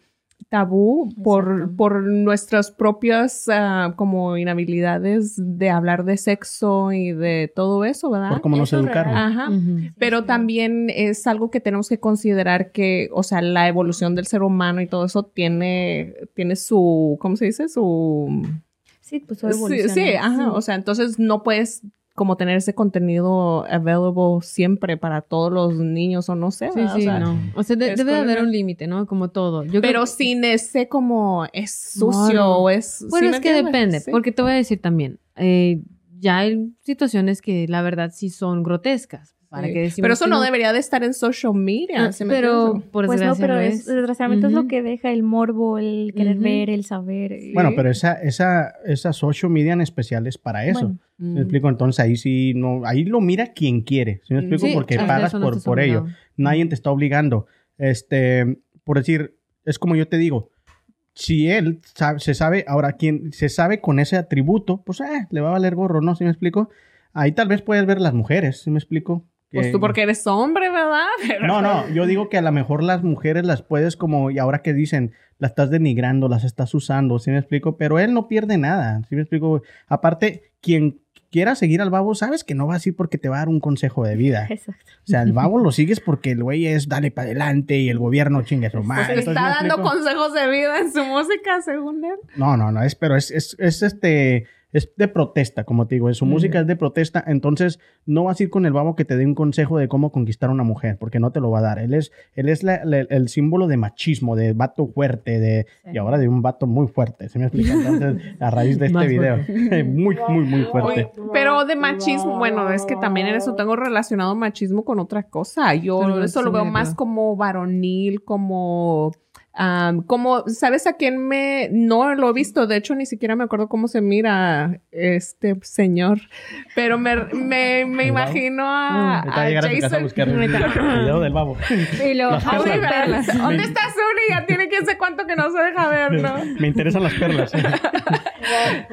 tabú por, por nuestras propias ah, como inhabilidades de hablar de sexo y de todo eso, ¿verdad? Por cómo nos Eso educaron. Ajá. Pero sí. también es algo que tenemos que considerar que, o sea, la evolución del ser humano y todo eso tiene, tiene su, ¿cómo se dice? Su... Sí, pues su Sí, evolución. sí, ¿no? ajá. O sea, entonces no puedes como tener ese contenido available siempre para todos los niños o no sé. O sea, no. O sea, de- debe de haber un límite, ¿no? Como todo. Yo creo Pero que- sin ese como es sucio o es... Bueno, ¿sí es que depende, Sí. porque te voy a decir también, eh, ya hay situaciones que la verdad sí son grotescas. ¿Para Sí. qué decimos Pero eso que no debería de estar en social media. Ah, ¿sí me pero por Pues no, pero no es, es. desgraciadamente es Ujú. lo que deja el morbo, el querer Ujú. ver, el saber. y- Bueno, pero esa, esa, esa social media en especial es para eso. Bueno, Mm. ¿Me explico? Entonces ahí sí, no, ahí lo mira quien quiere. ¿Sí me explico? Sí, Porque pagas eso no por, por ello. Nadie te está obligando. Este, por decir, es como yo te digo, si él sabe- se sabe, ahora quien se sabe con ese atributo, pues eh, le va a valer gorro, ¿no? ¿Sí me explico? Ahí tal vez puedes ver las mujeres, ¿sí me explico? Pues tú porque eres hombre, ¿verdad? Pero- No, no, yo digo que a lo mejor las mujeres las puedes como, y ahora que dicen, las estás denigrando, las estás usando, ¿sí me explico? Pero él no pierde nada, ¿sí me explico? Aparte, quien quiera seguir al babo, sabes que no va así porque te va a dar un consejo de vida. Exacto. O sea, el babo lo sigues porque el güey es dale para adelante y el gobierno chingue su madre. está ¿sí me dando explico? consejos de vida en su música, según él. No, no, no, es, pero es, es, es este, es de protesta, como te digo, su música es de protesta, entonces no vas a ir con el babo que te dé un consejo de cómo conquistar a una mujer, porque no te lo va a dar. Él es, él es la- la- el símbolo de machismo, de vato fuerte, de, y ahora de un vato muy fuerte, ¿se me explica? Entonces, a raíz de este video, muy, muy, muy fuerte. Pero de machismo, bueno, es que también en eso tengo relacionado machismo con otra cosa. Yo Pero eso lo sí, veo más como varonil, como... como, ¿sabes a quién me...? No lo he visto, de hecho ni siquiera me acuerdo cómo se mira este señor, pero me, me, me imagino a, Ahorita va a a a a Jason. buscar el video del babo. Y luego, Ah. ¿Dónde está Suri? Ya tiene que sé cuánto que no se deja ver, ¿no? Me interesan las perlas.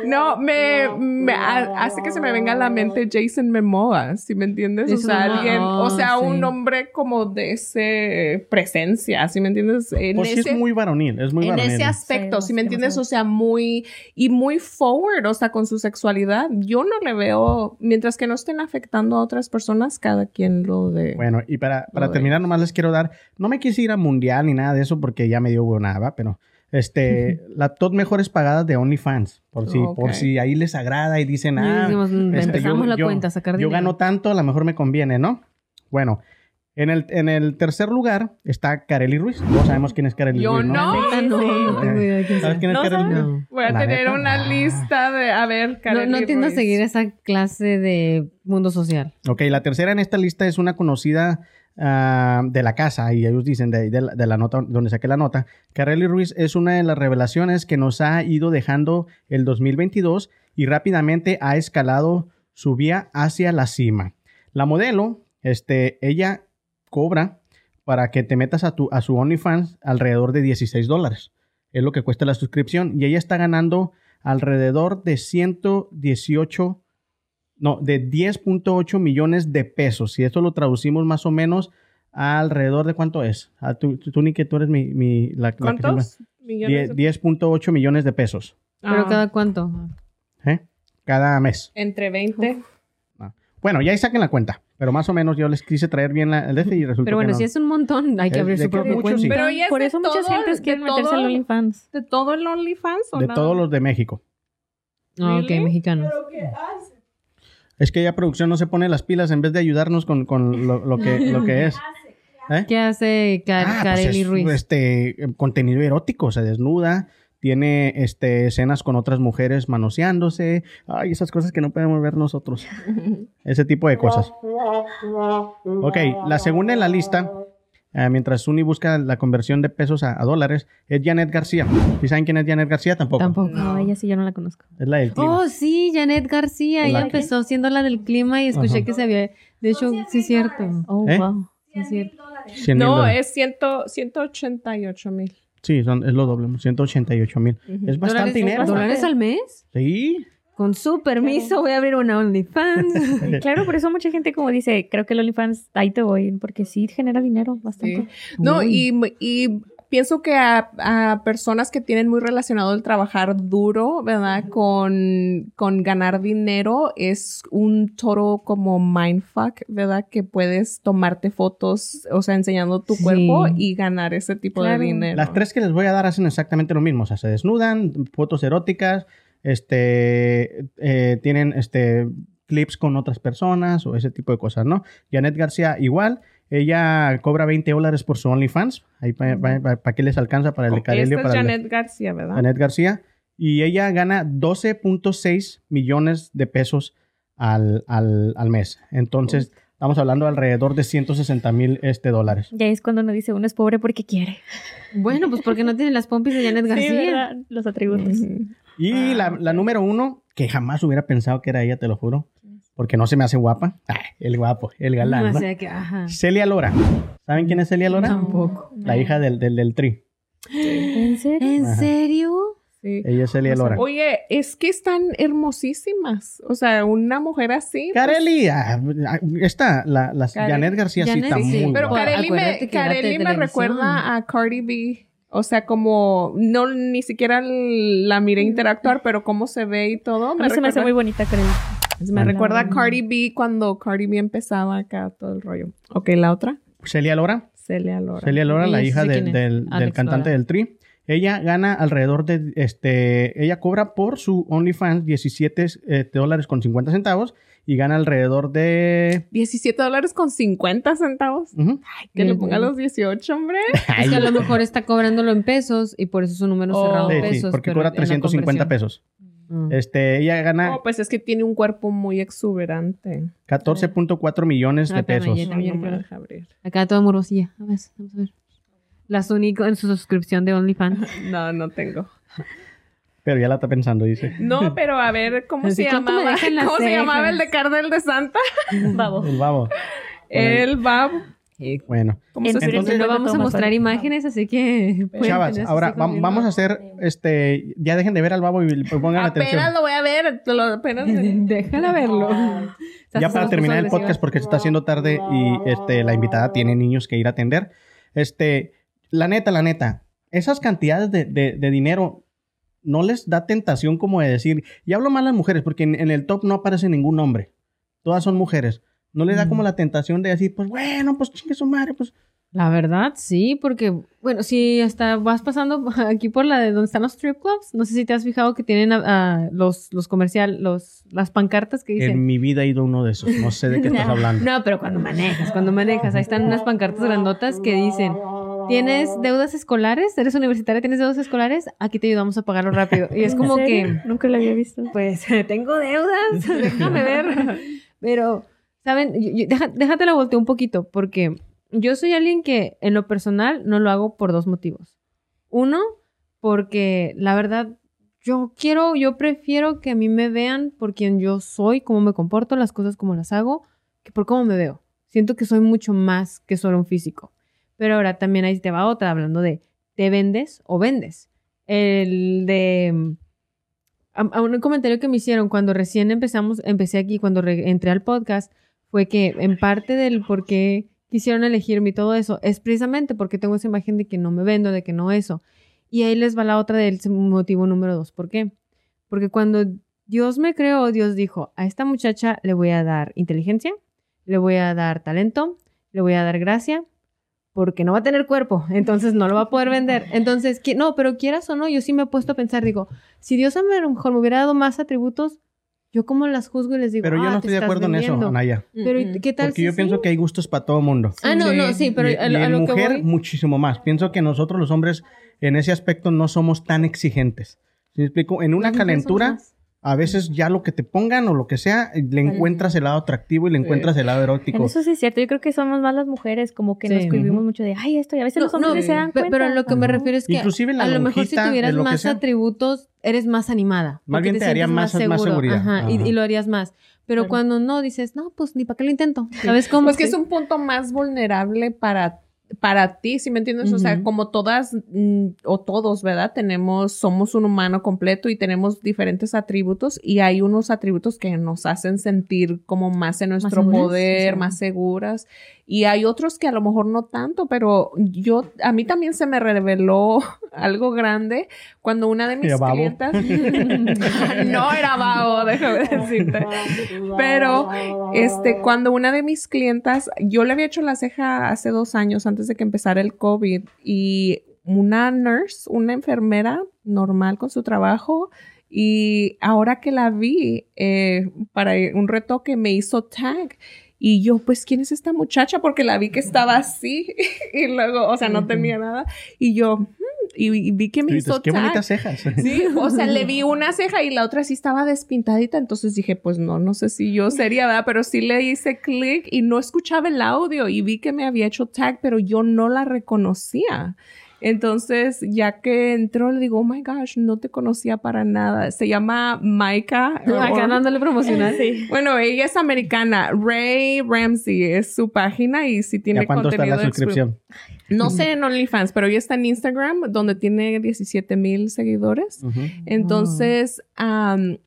No, me, me ha- hace que se me venga a la mente Jason Momoa, ¿sí me entiendes? O sea, alguien, o oh, sea, sí. un hombre como de ese presencia, ¿sí me entiendes? En Pues sí ese, es muy varonil, es muy en varonil. ese aspecto, Sí, ¿sí me entiendes? O sea, muy, y muy forward, o sea, con su sexualidad. Yo no le veo, mientras que no estén afectando a otras personas, cada quien lo de... Bueno, y para, para Lo de- terminar, nomás les quiero dar, no me quise ir a mundial ni nada de eso porque ya me dio nada, pero este, las top mejores pagadas de OnlyFans, por si, por Ok. si ahí les agrada y dicen, Y ah, decimos, mm, este, empezamos yo- la yo- cuenta sacar yo dinero. gano tanto, a lo mejor me conviene, ¿no? Bueno, en el, en el tercer lugar está Kareli Ruiz. Todos sabemos quién es Kareli Yo Ruiz, ¿no? no. No, no tengo idea de quién ¿Sabes quién es No Kareli. Ruiz? No. Voy a La tener neta. una lista de, a ver, No, Kareli no tiendo a Ruiz. seguir esa clase de mundo social. Ok, la tercera en esta lista es una conocida ah, de la casa, y ellos dicen de, de la, de la nota, donde saqué la nota. Carely Ruiz es una de las revelaciones que nos ha ido dejando el 2022 y rápidamente ha escalado su vía hacia la cima. La modelo, este, ella cobra para que te metas a, tu, a su OnlyFans alrededor de 16 dólares. Es lo que cuesta la suscripción. Y ella está ganando alrededor de 118 no, de 10.8 millones de pesos. Si esto lo traducimos más o menos a alrededor de cuánto es. Ah, tú, ni que tú eres mi, mi la, la que ¿Cuántos siempre- millones? Die- 10.8 millones de pesos. ¿Pero Ah, cada cuánto? ¿eh? Cada mes. Entre 20. Bueno, ya ahí saquen la cuenta. Pero más o menos yo les quise traer bien la, el este y resulta Pero bueno, que no. si es un montón, hay que Es abrir su mucho cuenta. sí. Pero ya es Por eso muchas gentes quieren meterse al OnlyFans. ¿De todo el OnlyFans o de nada? todos los de México. Ah, ok, Really? mexicanos. Es que ya producción no se pone las pilas en vez de ayudarnos con, con lo, lo que, lo que es. ¿Eh? ¿Qué hace Car Ah, pues es, Ruiz? Este, eh, contenido erótico, se desnuda, tiene este, escenas con otras mujeres manoseándose, ay, esas cosas que no podemos ver nosotros. Ese tipo de cosas. Ok, la segunda en la lista eh, mientras Suni busca la conversión de pesos a, a dólares, es Janet García. ¿Y saben quién es Janet García? Tampoco. Tampoco. No, ella sí yo no la conozco. Es la del clima. Oh, sí, Janet García. Ella La- empezó siendo la del clima y escuché Ajá. que se había. De hecho, sí es cierto. Oh, ¿Eh? wow. Sí es cierto. 100 mil No, es ciento, 188 mil. Sí, son, es lo doble, 188 mil. Es bastante ¿Dólares, dinero. ¿Dólares al mes? Sí. Con su permiso voy a abrir una OnlyFans. Claro, por eso mucha gente como dice, creo que el OnlyFans, ahí te voy, porque sí genera dinero bastante. No, y, y pienso que a, a personas que tienen muy relacionado el trabajar duro, ¿verdad? Con, con ganar dinero, es un toro como mindfuck, ¿verdad? Que puedes tomarte fotos, o sea, enseñando tu Sí. cuerpo y ganar ese tipo Claro. de dinero. Las tres que les voy a dar hacen exactamente lo mismo. O sea, se desnudan, fotos eróticas, este, eh, tienen este, clips con otras personas o ese tipo de cosas, ¿no? Janet García igual. Ella cobra 20 dólares por su OnlyFans. Ahí para qué les alcanza para el de Esta Carelio, es para el de- Janet García, ¿verdad? Janet García. Y ella gana 12.6 millones de pesos al, al, al mes. Entonces, estamos hablando alrededor de 160 mil este, dólares. Ya es cuando uno dice, uno es pobre porque quiere. bueno, pues porque no tiene las pompis de Janet García. Los atributos. Y la, la número uno, que jamás hubiera pensado que era ella, te lo juro, porque no se me hace guapa. Ay, el guapo, el galán. ¿no? sea que, ajá. Celia Lora. ¿Saben quién es Celia Lora? Tampoco. La hija del, del, del Tri. ¿En serio? ¿En serio? Sí. Ella es Celia Lora. Oye, es que están hermosísimas. O sea, una mujer así. pues, Kareli, ah, ah, esta, la, la. Janet García sí está sí, muy Pero guapa. Kareli me, me recuerda a Cardi B. O sea, como no ni siquiera la miré interactuar, pero cómo se ve y todo. A mí se me hace muy bonita, creo. Me recuerda a Cardi B cuando Cardi B empezaba acá todo el rollo. Ok, la otra. Celia Lora. Celia Lora. Celia Lora, la sí hija de- del, cantante Lora. del Tri. Ella gana alrededor de, este, ella cobra por su OnlyFans 17 eh, dólares con 50 centavos y gana alrededor de... 17 dólares con 50 centavos. Ay, que le ponga los 18, hombre. Es que a lo mejor está cobrándolo en pesos y por eso su número Oh. cerrado Sí, en sí, pesos. porque pero cobra en la 350 conversión. pesos. Mm. Este, ella gana Oh, pues es que tiene un cuerpo muy exuberante. 14.4 millones de Ah, pesos. también no. Acá toda morosilla. A ver, vamos a ver. Las único en su suscripción de OnlyFans. No, no tengo. Pero ya la está pensando, dice. No, pero a ver, ¿cómo Así, se ¿cuánto me llamaba? ¿Cómo se llamaba el de Cardel de Santa? Babo. El babo. El Bueno. ¿Cómo En se Twitter Entonces- no vamos a mostrar imágenes, así que. Chavas, ahora va- vamos a hacer, este, ya dejen de ver al babo y pongan atención. Apenas lo voy a ver. lo- apenas. Déjala verlo. Ya para terminar el podcast porque porque se está haciendo tarde y este la invitada tiene niños que ir a atender. Este, la neta, la neta, esas cantidades de, de- de dinero no les da tentación como de decir, y hablo mal a las mujeres porque en, en el top no aparece ningún hombre. Todas son mujeres. No les da como la tentación de decir, pues bueno, pues chingue su madre, pues. La verdad, sí, porque, bueno, si hasta vas pasando aquí por la de donde están los strip clubs, no sé si te has fijado que tienen los, los comercial, los, las pancartas que dicen. En mi vida he ido a uno de esos. No sé de qué estás hablando. No, pero cuando manejas, cuando manejas, ahí están unas pancartas grandotas que dicen, ¿tienes deudas escolares? ¿Eres universitaria? ¿Tienes deudas escolares? Aquí te ayudamos a pagarlo rápido. Y es como ¿En que? Nunca lo había visto. pues, tengo deudas, déjame ver. Pero, ¿saben? Déjate la volteo un poquito, porque yo soy alguien que en lo personal no lo hago por dos motivos. Uno, porque la verdad, yo quiero, yo prefiero que a mí me vean por quien yo soy, cómo me comporto, las cosas como las hago, que por cómo me veo. Siento que soy mucho más que solo un físico. Pero ahora también ahí te va otra, hablando de, ¿te vendes o vendes? El de... A, un comentario que me hicieron cuando recién empezamos, empecé aquí, cuando entré al podcast, fue que en parte del por qué quisieron elegirme y todo eso es precisamente porque tengo esa imagen de que no me vendo, de que no eso. Y ahí les va la otra del motivo número dos. ¿Por qué? Porque cuando Dios me creó, Dios dijo, a esta muchacha le voy a dar inteligencia, le voy a dar talento, le voy a dar gracia, porque no va a tener cuerpo, entonces no lo va a poder vender. Entonces, que- no, pero quieras o no, yo sí me he puesto a pensar, digo, si Dios a lo mejor me hubiera dado más atributos, yo como las juzgo y les digo, Pero yo "Ah, no te estoy de estás acuerdo en eso, vendiendo". Anaya. Pero ¿y ¿qué tal Porque si yo sí? pienso que hay gustos para todo mundo. Ah, no, Sí. no, sí, pero y, a, y que mujer voy... muchísimo más. Pienso que nosotros los hombres en ese aspecto no somos tan exigentes. ¿Sí me explico? En una calentura. A veces ya lo que te pongan o lo que sea, eh, le encuentras el lado atractivo y le encuentras el lado En erótico. eso sí es cierto. Yo creo que somos más las mujeres, como que nos cohibimos mucho de, ay, esto, y a veces los hombres No, se dan cuenta. Pero lo que me refiero es que Inclusive la a lo mejor si tuvieras más atributos, eres más animada. Más bien te daría sientes más- más seguridad. Ajá, y, Ajá. y lo harías más. Pero Claro. cuando no, dices, no, pues ni para qué lo intento. ¿Sabes cómo? Pues que es un punto más vulnerable para para ti, si me entiendes? O sea, como todas mm, o todos, ¿verdad? Tenemos, somos un humano completo y tenemos diferentes atributos y hay unos atributos que nos hacen sentir como más en nuestro poder, sí. más seguras y hay otros que a lo mejor no tanto, pero yo, a mí también se me reveló algo grande cuando una de mis clientas, no era babo, déjame decirte. Pero, este, cuando una de mis clientas, yo le había hecho la ceja hace dos años antes de que empezara el COVID y una nurse, una enfermera normal con su trabajo y ahora que la vi eh, para un retoque me hizo tag y yo, pues, ¿quién es esta muchacha? Porque la vi que estaba así y luego, o sea, no tenía nada y yo, "Hmm", y, y vi que me dices, hizo qué tag. bonitas cejas. Sí, o sea, le vi una ceja y la otra sí estaba despintadita, entonces dije, pues no, no sé si yo sería, ¿verdad? Pero sí le hice clic y no escuchaba el audio y vi que me había hecho tag, pero yo no la reconocía. Entonces, ya que entró, le digo, oh my gosh, no te conocía para nada. Se llama Maika. Acá dándole promocional. Sí. Bueno, ella es americana. Ray Ramsey es su página y sí ¿Y tiene a cuánto está contenido la de suscripción? no sé en OnlyFans, pero ella está en Instagram, donde tiene 17 mil seguidores. Entonces, am,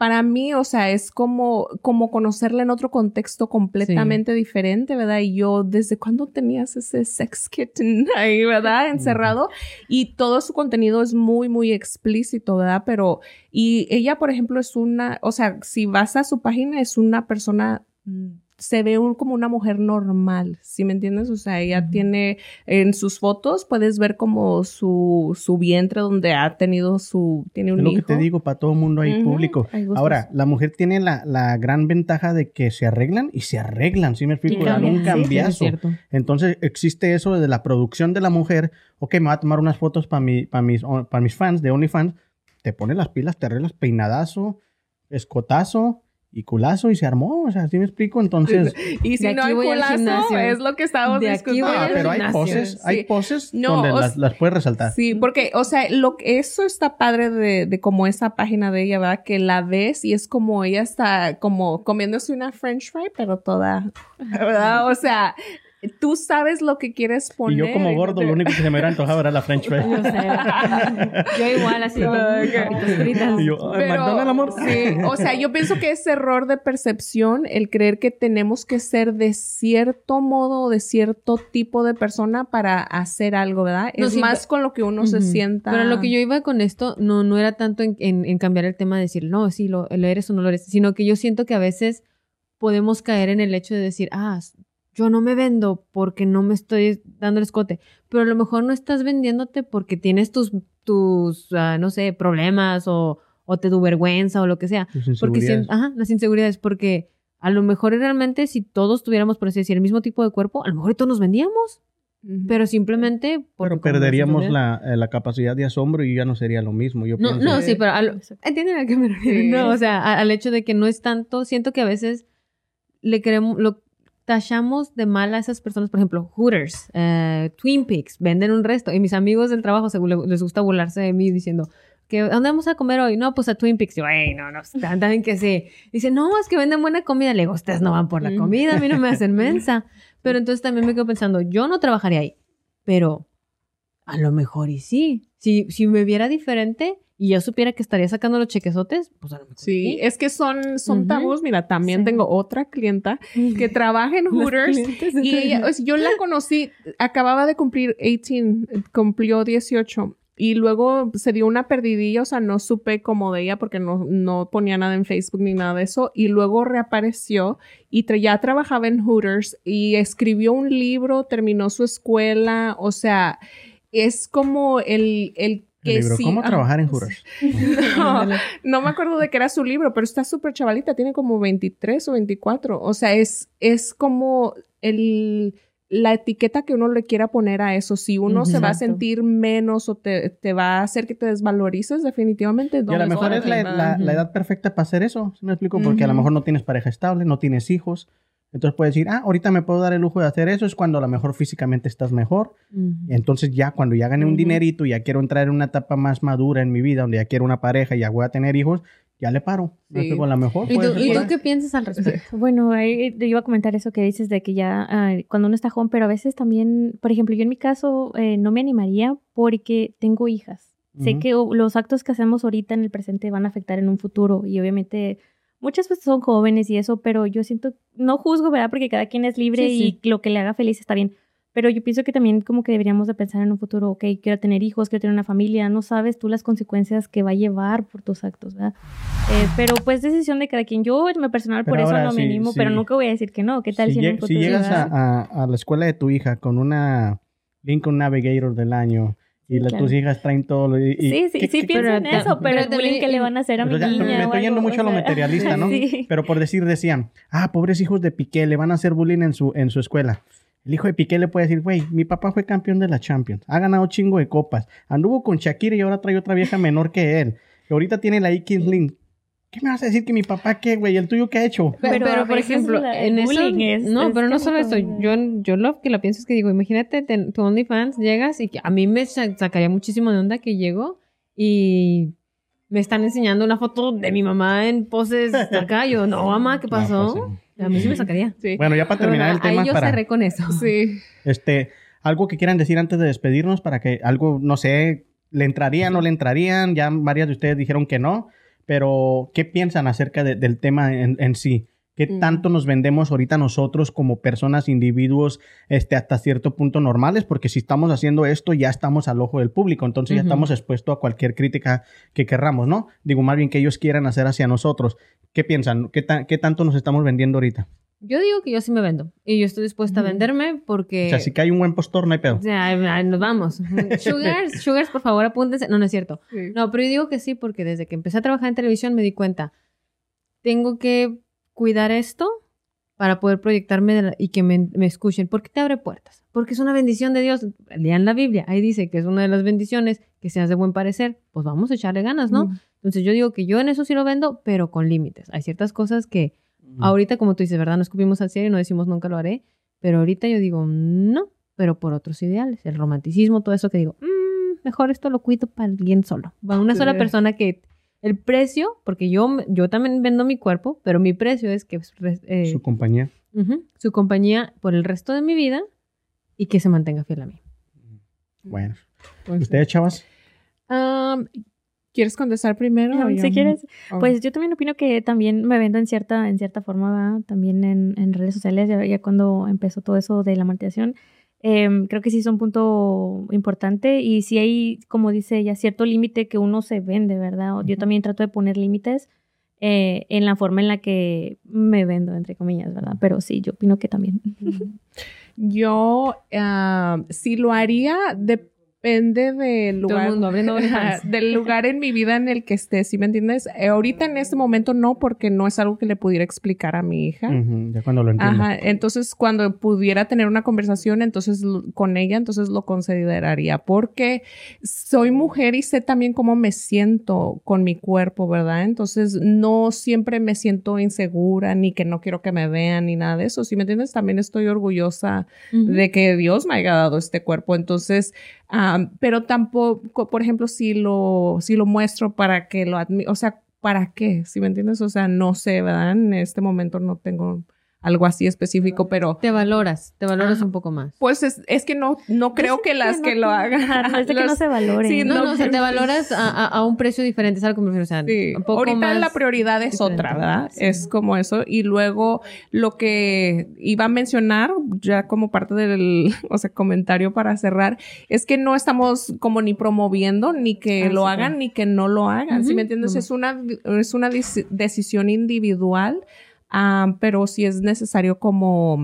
para mí, o sea, es como, como conocerla en otro contexto completamente diferente, ¿verdad? Y yo, ¿desde cuándo tenías ese sex kitten ahí, ¿verdad? Encerrado. Y todo su contenido es muy, muy explícito, ¿verdad? Pero, y ella, por ejemplo, es una, o sea, si vas a su página, es una persona... Se ve un- como una mujer normal, ¿sí me entiendes? O sea, ella tiene en sus fotos, puedes ver como su, su vientre donde ha tenido su, tiene Es un lo hijo. que te digo para todo mundo ahí Ujú. público. Hay gustos. Ahora, la mujer tiene la, la gran ventaja de que se arreglan y se arreglan, ¿sí me explico? Dan un cambian, sí, Sí, es cambiazo. Entonces existe eso de la producción de la mujer. Ok, me voy a tomar unas fotos para mi, para mis, para mis fans de OnlyFans. Te pones las pilas, te arreglas peinadazo, escotazo y culazo y se armó. O sea, ¿sí me explico? Entonces, Y si no hay culazo, es lo que estábamos De aquí discutiendo. voy ah, al pero hay poses, sí. hay poses No, donde las puedes resaltar. Sí, porque, o sea, lo que eso está padre de, de como esa página de ella, ¿verdad? Que la ves y es como ella está como comiéndose una french fry, pero toda, ¿verdad? O sea, tú sabes lo que quieres Y poner. yo como gordo, lo único que se me hubiera antojado era la french fry. Yo sé. Yo igual, así. papitas fritas. Y yo, "Ay, Pero, amor. Sí, o sea, yo pienso que es error de percepción el creer que tenemos que ser de cierto modo o de cierto tipo de persona para hacer algo, ¿verdad? No, es sí, más con lo que uno se sienta. Pero lo que yo iba con esto no, no era tanto en, en- en cambiar el tema de decir, no, sí, lo, lo eres o no lo eres, sino que yo siento que a veces podemos caer en el hecho de decir, ah, yo no me vendo porque no me estoy dando el escote, pero a lo mejor no estás vendiéndote porque tienes tus, tus ah, no sé, problemas o, o te du vergüenza o lo que sea. Porque, sien- ajá, las inseguridades, porque a lo mejor realmente si todos tuviéramos, por así decir, el mismo tipo de cuerpo, a lo mejor todos nos vendíamos, pero simplemente... Pero perderíamos la, eh, la capacidad de asombro y ya no sería lo mismo. Yo No, pienso. no, sí, pero a lo-. ¿entienden a qué me refiero? Sí. No, o sea, a- al hecho de que no es tanto, siento que a veces le queremos, lo tachamos de mal a esas personas, por ejemplo, Hooters, eh, Twin Peaks, venden un resto, y mis amigos del trabajo se- les gusta burlarse de mí diciendo, que, ¿a dónde vamos a comer hoy? No, pues a Twin Peaks. Yo, ay, no, no, también que sí. Dice, no, es que venden buena comida. Le digo, ustedes no van por la Mm. comida, a mí no me hacen mensa. Pero entonces también me quedo pensando, yo no trabajaría ahí, pero a lo mejor y sí. Si, si me viera diferente y yo supiera que estaría sacando los chequezotes, pues a lo mejor Sí, es que son, son tabús. Mira, también Sí. tengo otra clienta que trabaja en Hooters y ella, o sea, yo la conocí, acababa de cumplir 18, cumplió 18 y luego se dio una perdidilla, o sea, no supe como de ella porque no, no ponía nada en Facebook ni nada de eso y luego reapareció y tra- ya trabajaba en Hooters y escribió un libro, terminó su escuela, o sea, es como el, el que El libro, sí- ¿Cómo ah, trabajar en Hooters? no, no me acuerdo de qué era su libro, pero está súper chavalita, tiene como 23 o 24. O sea, es, es como el, la etiqueta que uno le quiera poner a eso, si uno se va a sentir menos o te, te va a hacer que te desvalorices, definitivamente. Y a lo no, mejor es la, la- edad perfecta para hacer eso. ¿sí me explico? Porque a lo mejor no tienes pareja estable, no tienes hijos. Entonces puedes decir, ah, ahorita me puedo dar el lujo de hacer eso. Es cuando a lo mejor físicamente estás mejor. Entonces ya cuando ya gané un Ujú. dinerito y ya quiero entrar en una etapa más madura en mi vida, donde ya quiero una pareja y ya voy a tener hijos, ya le paro. ¿Me Sí. explico? A lo mejor ¿Y tú, y tú qué piensas al respecto? Bueno, ahí te iba a comentar eso que dices de que ya ah, cuando uno está joven, pero a veces también, por ejemplo, yo en mi caso eh, no me animaría porque tengo hijas. Sé Ujú. que o- los actos que hacemos ahorita en el presente van a afectar en un futuro y obviamente muchas veces son jóvenes y eso, pero yo siento, no juzgo, ¿verdad? Porque cada quien es libre Sí, sí. y lo que le haga feliz está bien. Pero yo pienso que también como que deberíamos de pensar en un futuro, ok, quiero tener hijos, quiero tener una familia, no sabes tú las consecuencias que va a llevar por tus actos, ¿verdad? Eh, pero pues decisión de cada quien. Yo en lo personal por eso no me si- animo, pero nunca voy a decir que no. ¿Qué tal si, si, en un futuro si llegas a- a la escuela de tu hija con una Lincoln Navigator del año y claro. tus hijas traen todo lo- y, y- Sí, sí, ¿qué- sí qué- pienso en eso, pero, pero el bullying que le van a hacer a mi ya, niña. me estoy yendo mucho a o lo sea, materialista, ¿no? Sí. Pero por decir, decían, ah, pobres hijos de Piqué, le van a hacer bullying en su, en su escuela. El hijo de Piqué le puede decir, güey, mi papá fue campeón de la Champions, ha ganado chingo de copas, anduvo con Shakira y ahora trae otra vieja menor que él. Y ahorita tiene la X Link. ¿Qué me vas a decir que mi papá qué, güey? ¿El tuyo qué ha hecho? Pero, Pero a pero, por ejemplo, la- en eso, bullying es- no, es pero no solo eso, yo, yo lo que lo pienso es que digo, imagínate ten- tu OnlyFans, llegas y que a mí me sa- sacaría muchísimo de onda que llego y me están enseñando una foto de mi mamá en poses acá, yo, no, mamá, ¿qué No, pasó? pues, A mí sí me sacaría. Sí. Bueno, ya para terminar el tema, Ahí yo para, cerré con eso. Sí. este, algo que quieran decir antes de despedirnos para que algo, no sé, le entrarían, no le entrarían, ya varias de ustedes dijeron que no, pero ¿qué piensan acerca de- del tema en, en sí? ¿Qué Mm. tanto nos vendemos ahorita nosotros como personas, individuos, este, hasta cierto punto normales? Porque si estamos haciendo esto, ya estamos al ojo del público, entonces ya estamos expuestos a cualquier crítica que querramos, ¿no? Digo, más bien que ellos quieran hacer hacia nosotros. ¿Qué piensan? ¿Qué, ta- qué tanto nos estamos vendiendo ahorita? Yo digo que yo sí me vendo y yo estoy dispuesta a venderme porque... O sea, si hay un buen postor, no hay pedo. O sea, nos vamos. Sugars, sugars, por favor, apúntense. No, no es cierto. Sí. No, pero yo digo que sí, porque desde que empecé a trabajar en televisión me di cuenta, tengo que cuidar esto para poder proyectarme de la- y que me, me escuchen. ¿Por qué te abre puertas? Porque es una bendición de Dios. Lean la Biblia, ahí dice que es una de las bendiciones, que seas de buen parecer. Pues vamos a echarle ganas, ¿no? Entonces yo digo que yo en eso sí lo vendo, pero con límites. Hay ciertas cosas que ahorita, como tú dices, ¿verdad? No escupimos al cielo y no decimos nunca lo haré, pero ahorita yo digo no, pero por otros ideales. El romanticismo, todo eso que digo, "Mm, mejor esto lo cuido para alguien solo. Para una sola persona que el precio, porque yo, yo también vendo mi cuerpo, pero mi precio es que eh, Su compañía. su compañía por el resto de mi vida y que se mantenga fiel a mí. Bueno. ¿Ustedes, chavas? um, ¿Quieres contestar primero? o si quieres. Oh. Pues yo también opino que también me vendo en cierta, en cierta forma, ¿verdad? también en, en redes sociales, ya, ya cuando empezó todo eso de la monetización. em, creo que sí es un punto importante y si hay, como dice ella, cierto límite que uno se vende, ¿verdad? Yo también trato de poner límites eh, en la forma en la que me vendo, entre comillas, ¿verdad? Pero sí, yo opino que también. Yo ah, sí lo haría, depende del Todo el lugar. mundo del lugar en mi vida en el que esté, ¿sí me entiendes? Eh, ahorita en este momento no, porque no es algo que le pudiera explicar a mi hija. Ya cuando lo entiendo. Ajá, entonces cuando pudiera tener una conversación entonces con ella, entonces lo consideraría porque soy mujer y sé también cómo me siento con mi cuerpo, ¿verdad? Entonces no siempre me siento insegura ni que no quiero que me vean ni nada de eso, ¿sí me entiendes? También estoy orgullosa de que Dios me haya dado este cuerpo. Entonces, ah, pero tampoco, por ejemplo, si lo, si lo muestro para que lo admi, o sea, ¿para qué? ¿Sí me entiendes? O sea, no sé. En este momento no tengo algo así específico, pero Te valoras, te valoras un poco más. pues es, es que no, no creo Yo que las no que lo hagan. No que no se valoren. Sí, No, no, o sea, te valoras a, a- a un precio diferente, es algo que me refiero, o sea, Sí, un poco ahorita más la prioridad es diferente. otra, ¿verdad? Sí. Es como eso. Y luego lo que iba a mencionar, ya como parte del, o sea, comentario para cerrar, es que no estamos como ni promoviendo, ni que Ah, lo sí, hagan, claro. ni que no lo hagan. ¿Sí Ujú, me entiendes? Es una, es una decisión individual, ah, pero sí es necesario como,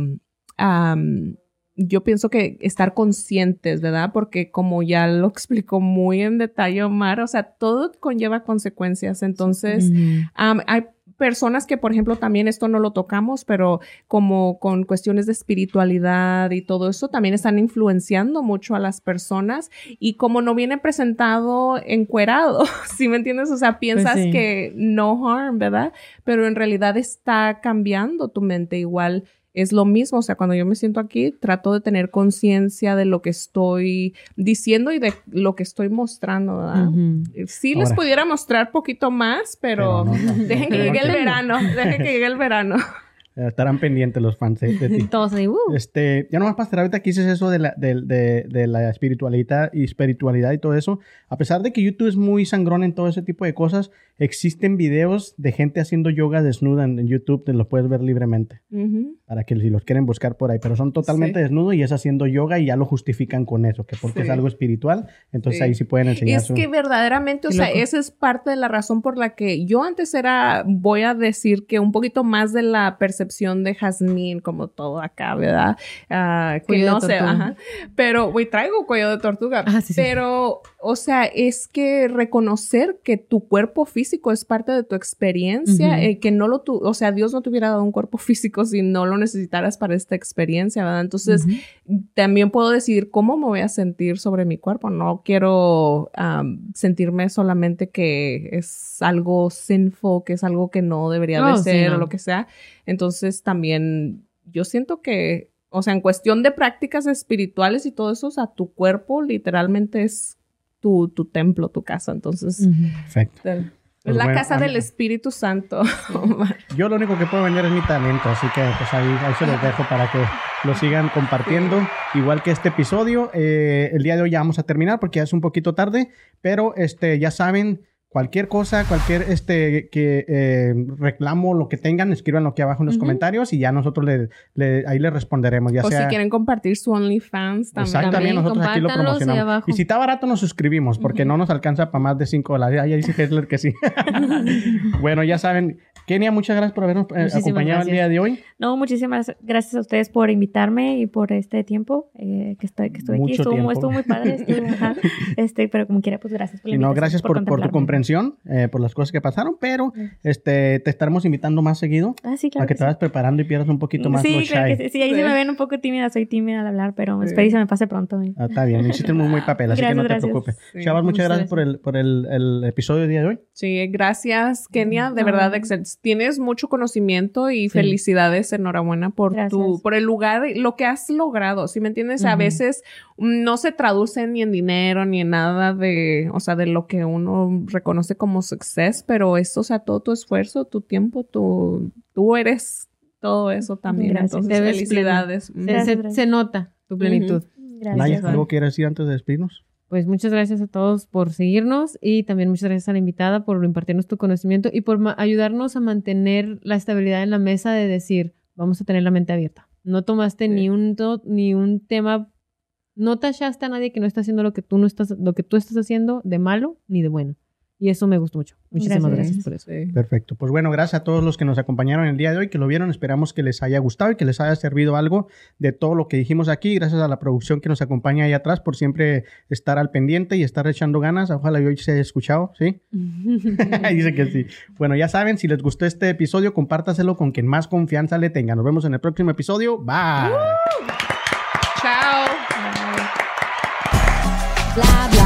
am, yo pienso que estar conscientes, ¿verdad? Porque como ya lo explicó muy en detalle Omar, o sea, todo conlleva consecuencias. Entonces. Am, hay personas que, por ejemplo, también esto no lo tocamos, pero como con cuestiones de espiritualidad y todo eso, también están influenciando mucho a las personas y como no viene presentado encuerado, ¿sí me entiendes? O sea, piensas Pues sí. que no harm, ¿verdad? Pero en realidad está cambiando tu mente igual. Es lo mismo, o sea, cuando yo me siento aquí, trato de tener conciencia de lo que estoy diciendo y de lo que estoy mostrando, ¿verdad? Ujú. Sí les pudiera mostrar poquito más, pero, Pero no, no. dejen que No llegue el verano, dejen que llegue el verano. Eh, Estarán pendientes los fans de, de ti. Todos uh. Este, ya nomás, Pastor, ahorita que dices eso de la, de, de- de la espiritualidad y espiritualidad y todo eso, a pesar de que YouTube es muy sangrón en todo ese tipo de cosas, existen videos de gente haciendo yoga desnuda en, en YouTube, te los puedes ver libremente, Ujú. para que si los quieren buscar por ahí, pero son totalmente Sí. desnudos y es haciendo yoga y ya lo justifican con eso, que porque Sí. es algo espiritual, entonces Sí. ahí sí pueden enseñar Es su- que verdaderamente, o sea, loco. esa es parte de la razón por la que yo antes era, voy a decir que un poquito más de la percepción de Jazmín, como todo acá, ¿verdad? Ah, que Cuello no sé, ajá. Pero, güey, traigo cuello de tortuga. Ah, sí, sí. pero, o sea, es que reconocer que tu cuerpo físico es parte de tu experiencia, eh, que no lo tu, o sea, Dios no te hubiera dado un cuerpo físico si no lo necesitaras para esta experiencia, ¿verdad? Entonces, también puedo decidir cómo me voy a sentir sobre mi cuerpo. No quiero sentirme solamente que es algo sinful, que es algo que no debería de Oh, sí, ser no. o lo que sea. Entonces también yo siento que, o sea, en cuestión de prácticas espirituales y todo eso, o sea, tu cuerpo literalmente es tu, tu templo, tu casa. Entonces. Perfecto. Pues es la bueno, casa del Espíritu Santo. Yo lo único que puedo vender es mi talento, así que pues ahí, ahí se los dejo para que lo sigan compartiendo. Igual que este episodio, eh, el día de hoy ya vamos a terminar porque ya es un poquito tarde, pero este, ya saben, cualquier cosa, cualquier este, que, eh, reclamo, lo que tengan, escríbanlo aquí abajo en los comentarios y ya nosotros le, le- ahí les responderemos. Ya o sea, si quieren compartir su OnlyFans también. Exactamente, También, nosotros aquí lo promocionamos. abajo. Y si está barato, nos suscribimos, porque no nos alcanza para más de 5 dólares. Ahí dice Hessler que sí. bueno, ya saben. Kenia, muchas gracias por habernos eh, acompañado el gracias. día de hoy. No, muchísimas gracias a ustedes por invitarme y por este tiempo eh, que, estoy, que estuve aquí. Mucho Estuvo, tiempo. estuvo muy padre. estuvo, ajá. este, pero como quiera, pues gracias por la Y no, gracias por, por tu contemplarme. comprensión, eh, por las cosas que pasaron, pero este, te estaremos invitando más seguido Ah, sí, claro. para que que te vayas preparando y pierdas un poquito más sí, claro que sí. Sí, ahí Sí. se me ven un poco tímida. Soy tímida al hablar, pero Sí. espero y se me pase pronto. eh. Ah, está bien, hiciste muy, muy papel, así que Gracias, no te gracias. preocupes. Sí, Chavas, muchas gracias por, el, por el, el episodio del día de hoy. Sí, gracias, Kenia. De No. verdad, excel- tienes mucho conocimiento y felicidades, enhorabuena por tu, Gracias. por el lugar, lo que has logrado. ¿Sí me entiendes? A veces no se traduce ni en dinero ni en nada de, o sea, de lo que uno reconoce como success, pero esto, o sea, todo tu esfuerzo, tu tiempo, tu, tú eres todo eso también. Gracias. Entonces, felicidades. Se. Gracias, se- gracias. se nota tu plenitud. Gracias. Naya, Juan. ¿algo quieres decir antes de despedirnos? Pues muchas gracias a todos por seguirnos y también muchas gracias a la invitada por impartirnos tu conocimiento y por ayudarnos a mantener la estabilidad en la mesa de decir, vamos a tener la mente abierta. No tomaste Sí. ni un ni un tema, no tachaste a nadie que no está haciendo lo que tú no estás, lo que tú estás haciendo de malo ni de bueno. Y eso me gustó mucho. Muchísimas Gracias. gracias, por eso. Sí. Perfecto. Pues bueno, gracias a todos los que nos acompañaron el día de hoy, que lo vieron. Esperamos que les haya gustado y que les haya servido algo de todo lo que dijimos aquí. Gracias a la producción que nos acompaña ahí atrás por siempre estar al pendiente y estar echando ganas. Ojalá y hoy se haya escuchado, ¿sí? Dice que sí. Bueno, ya saben, si les gustó este episodio, compártaselo con quien más confianza le tenga. Nos vemos en el próximo episodio. Bye. Chao. bla bla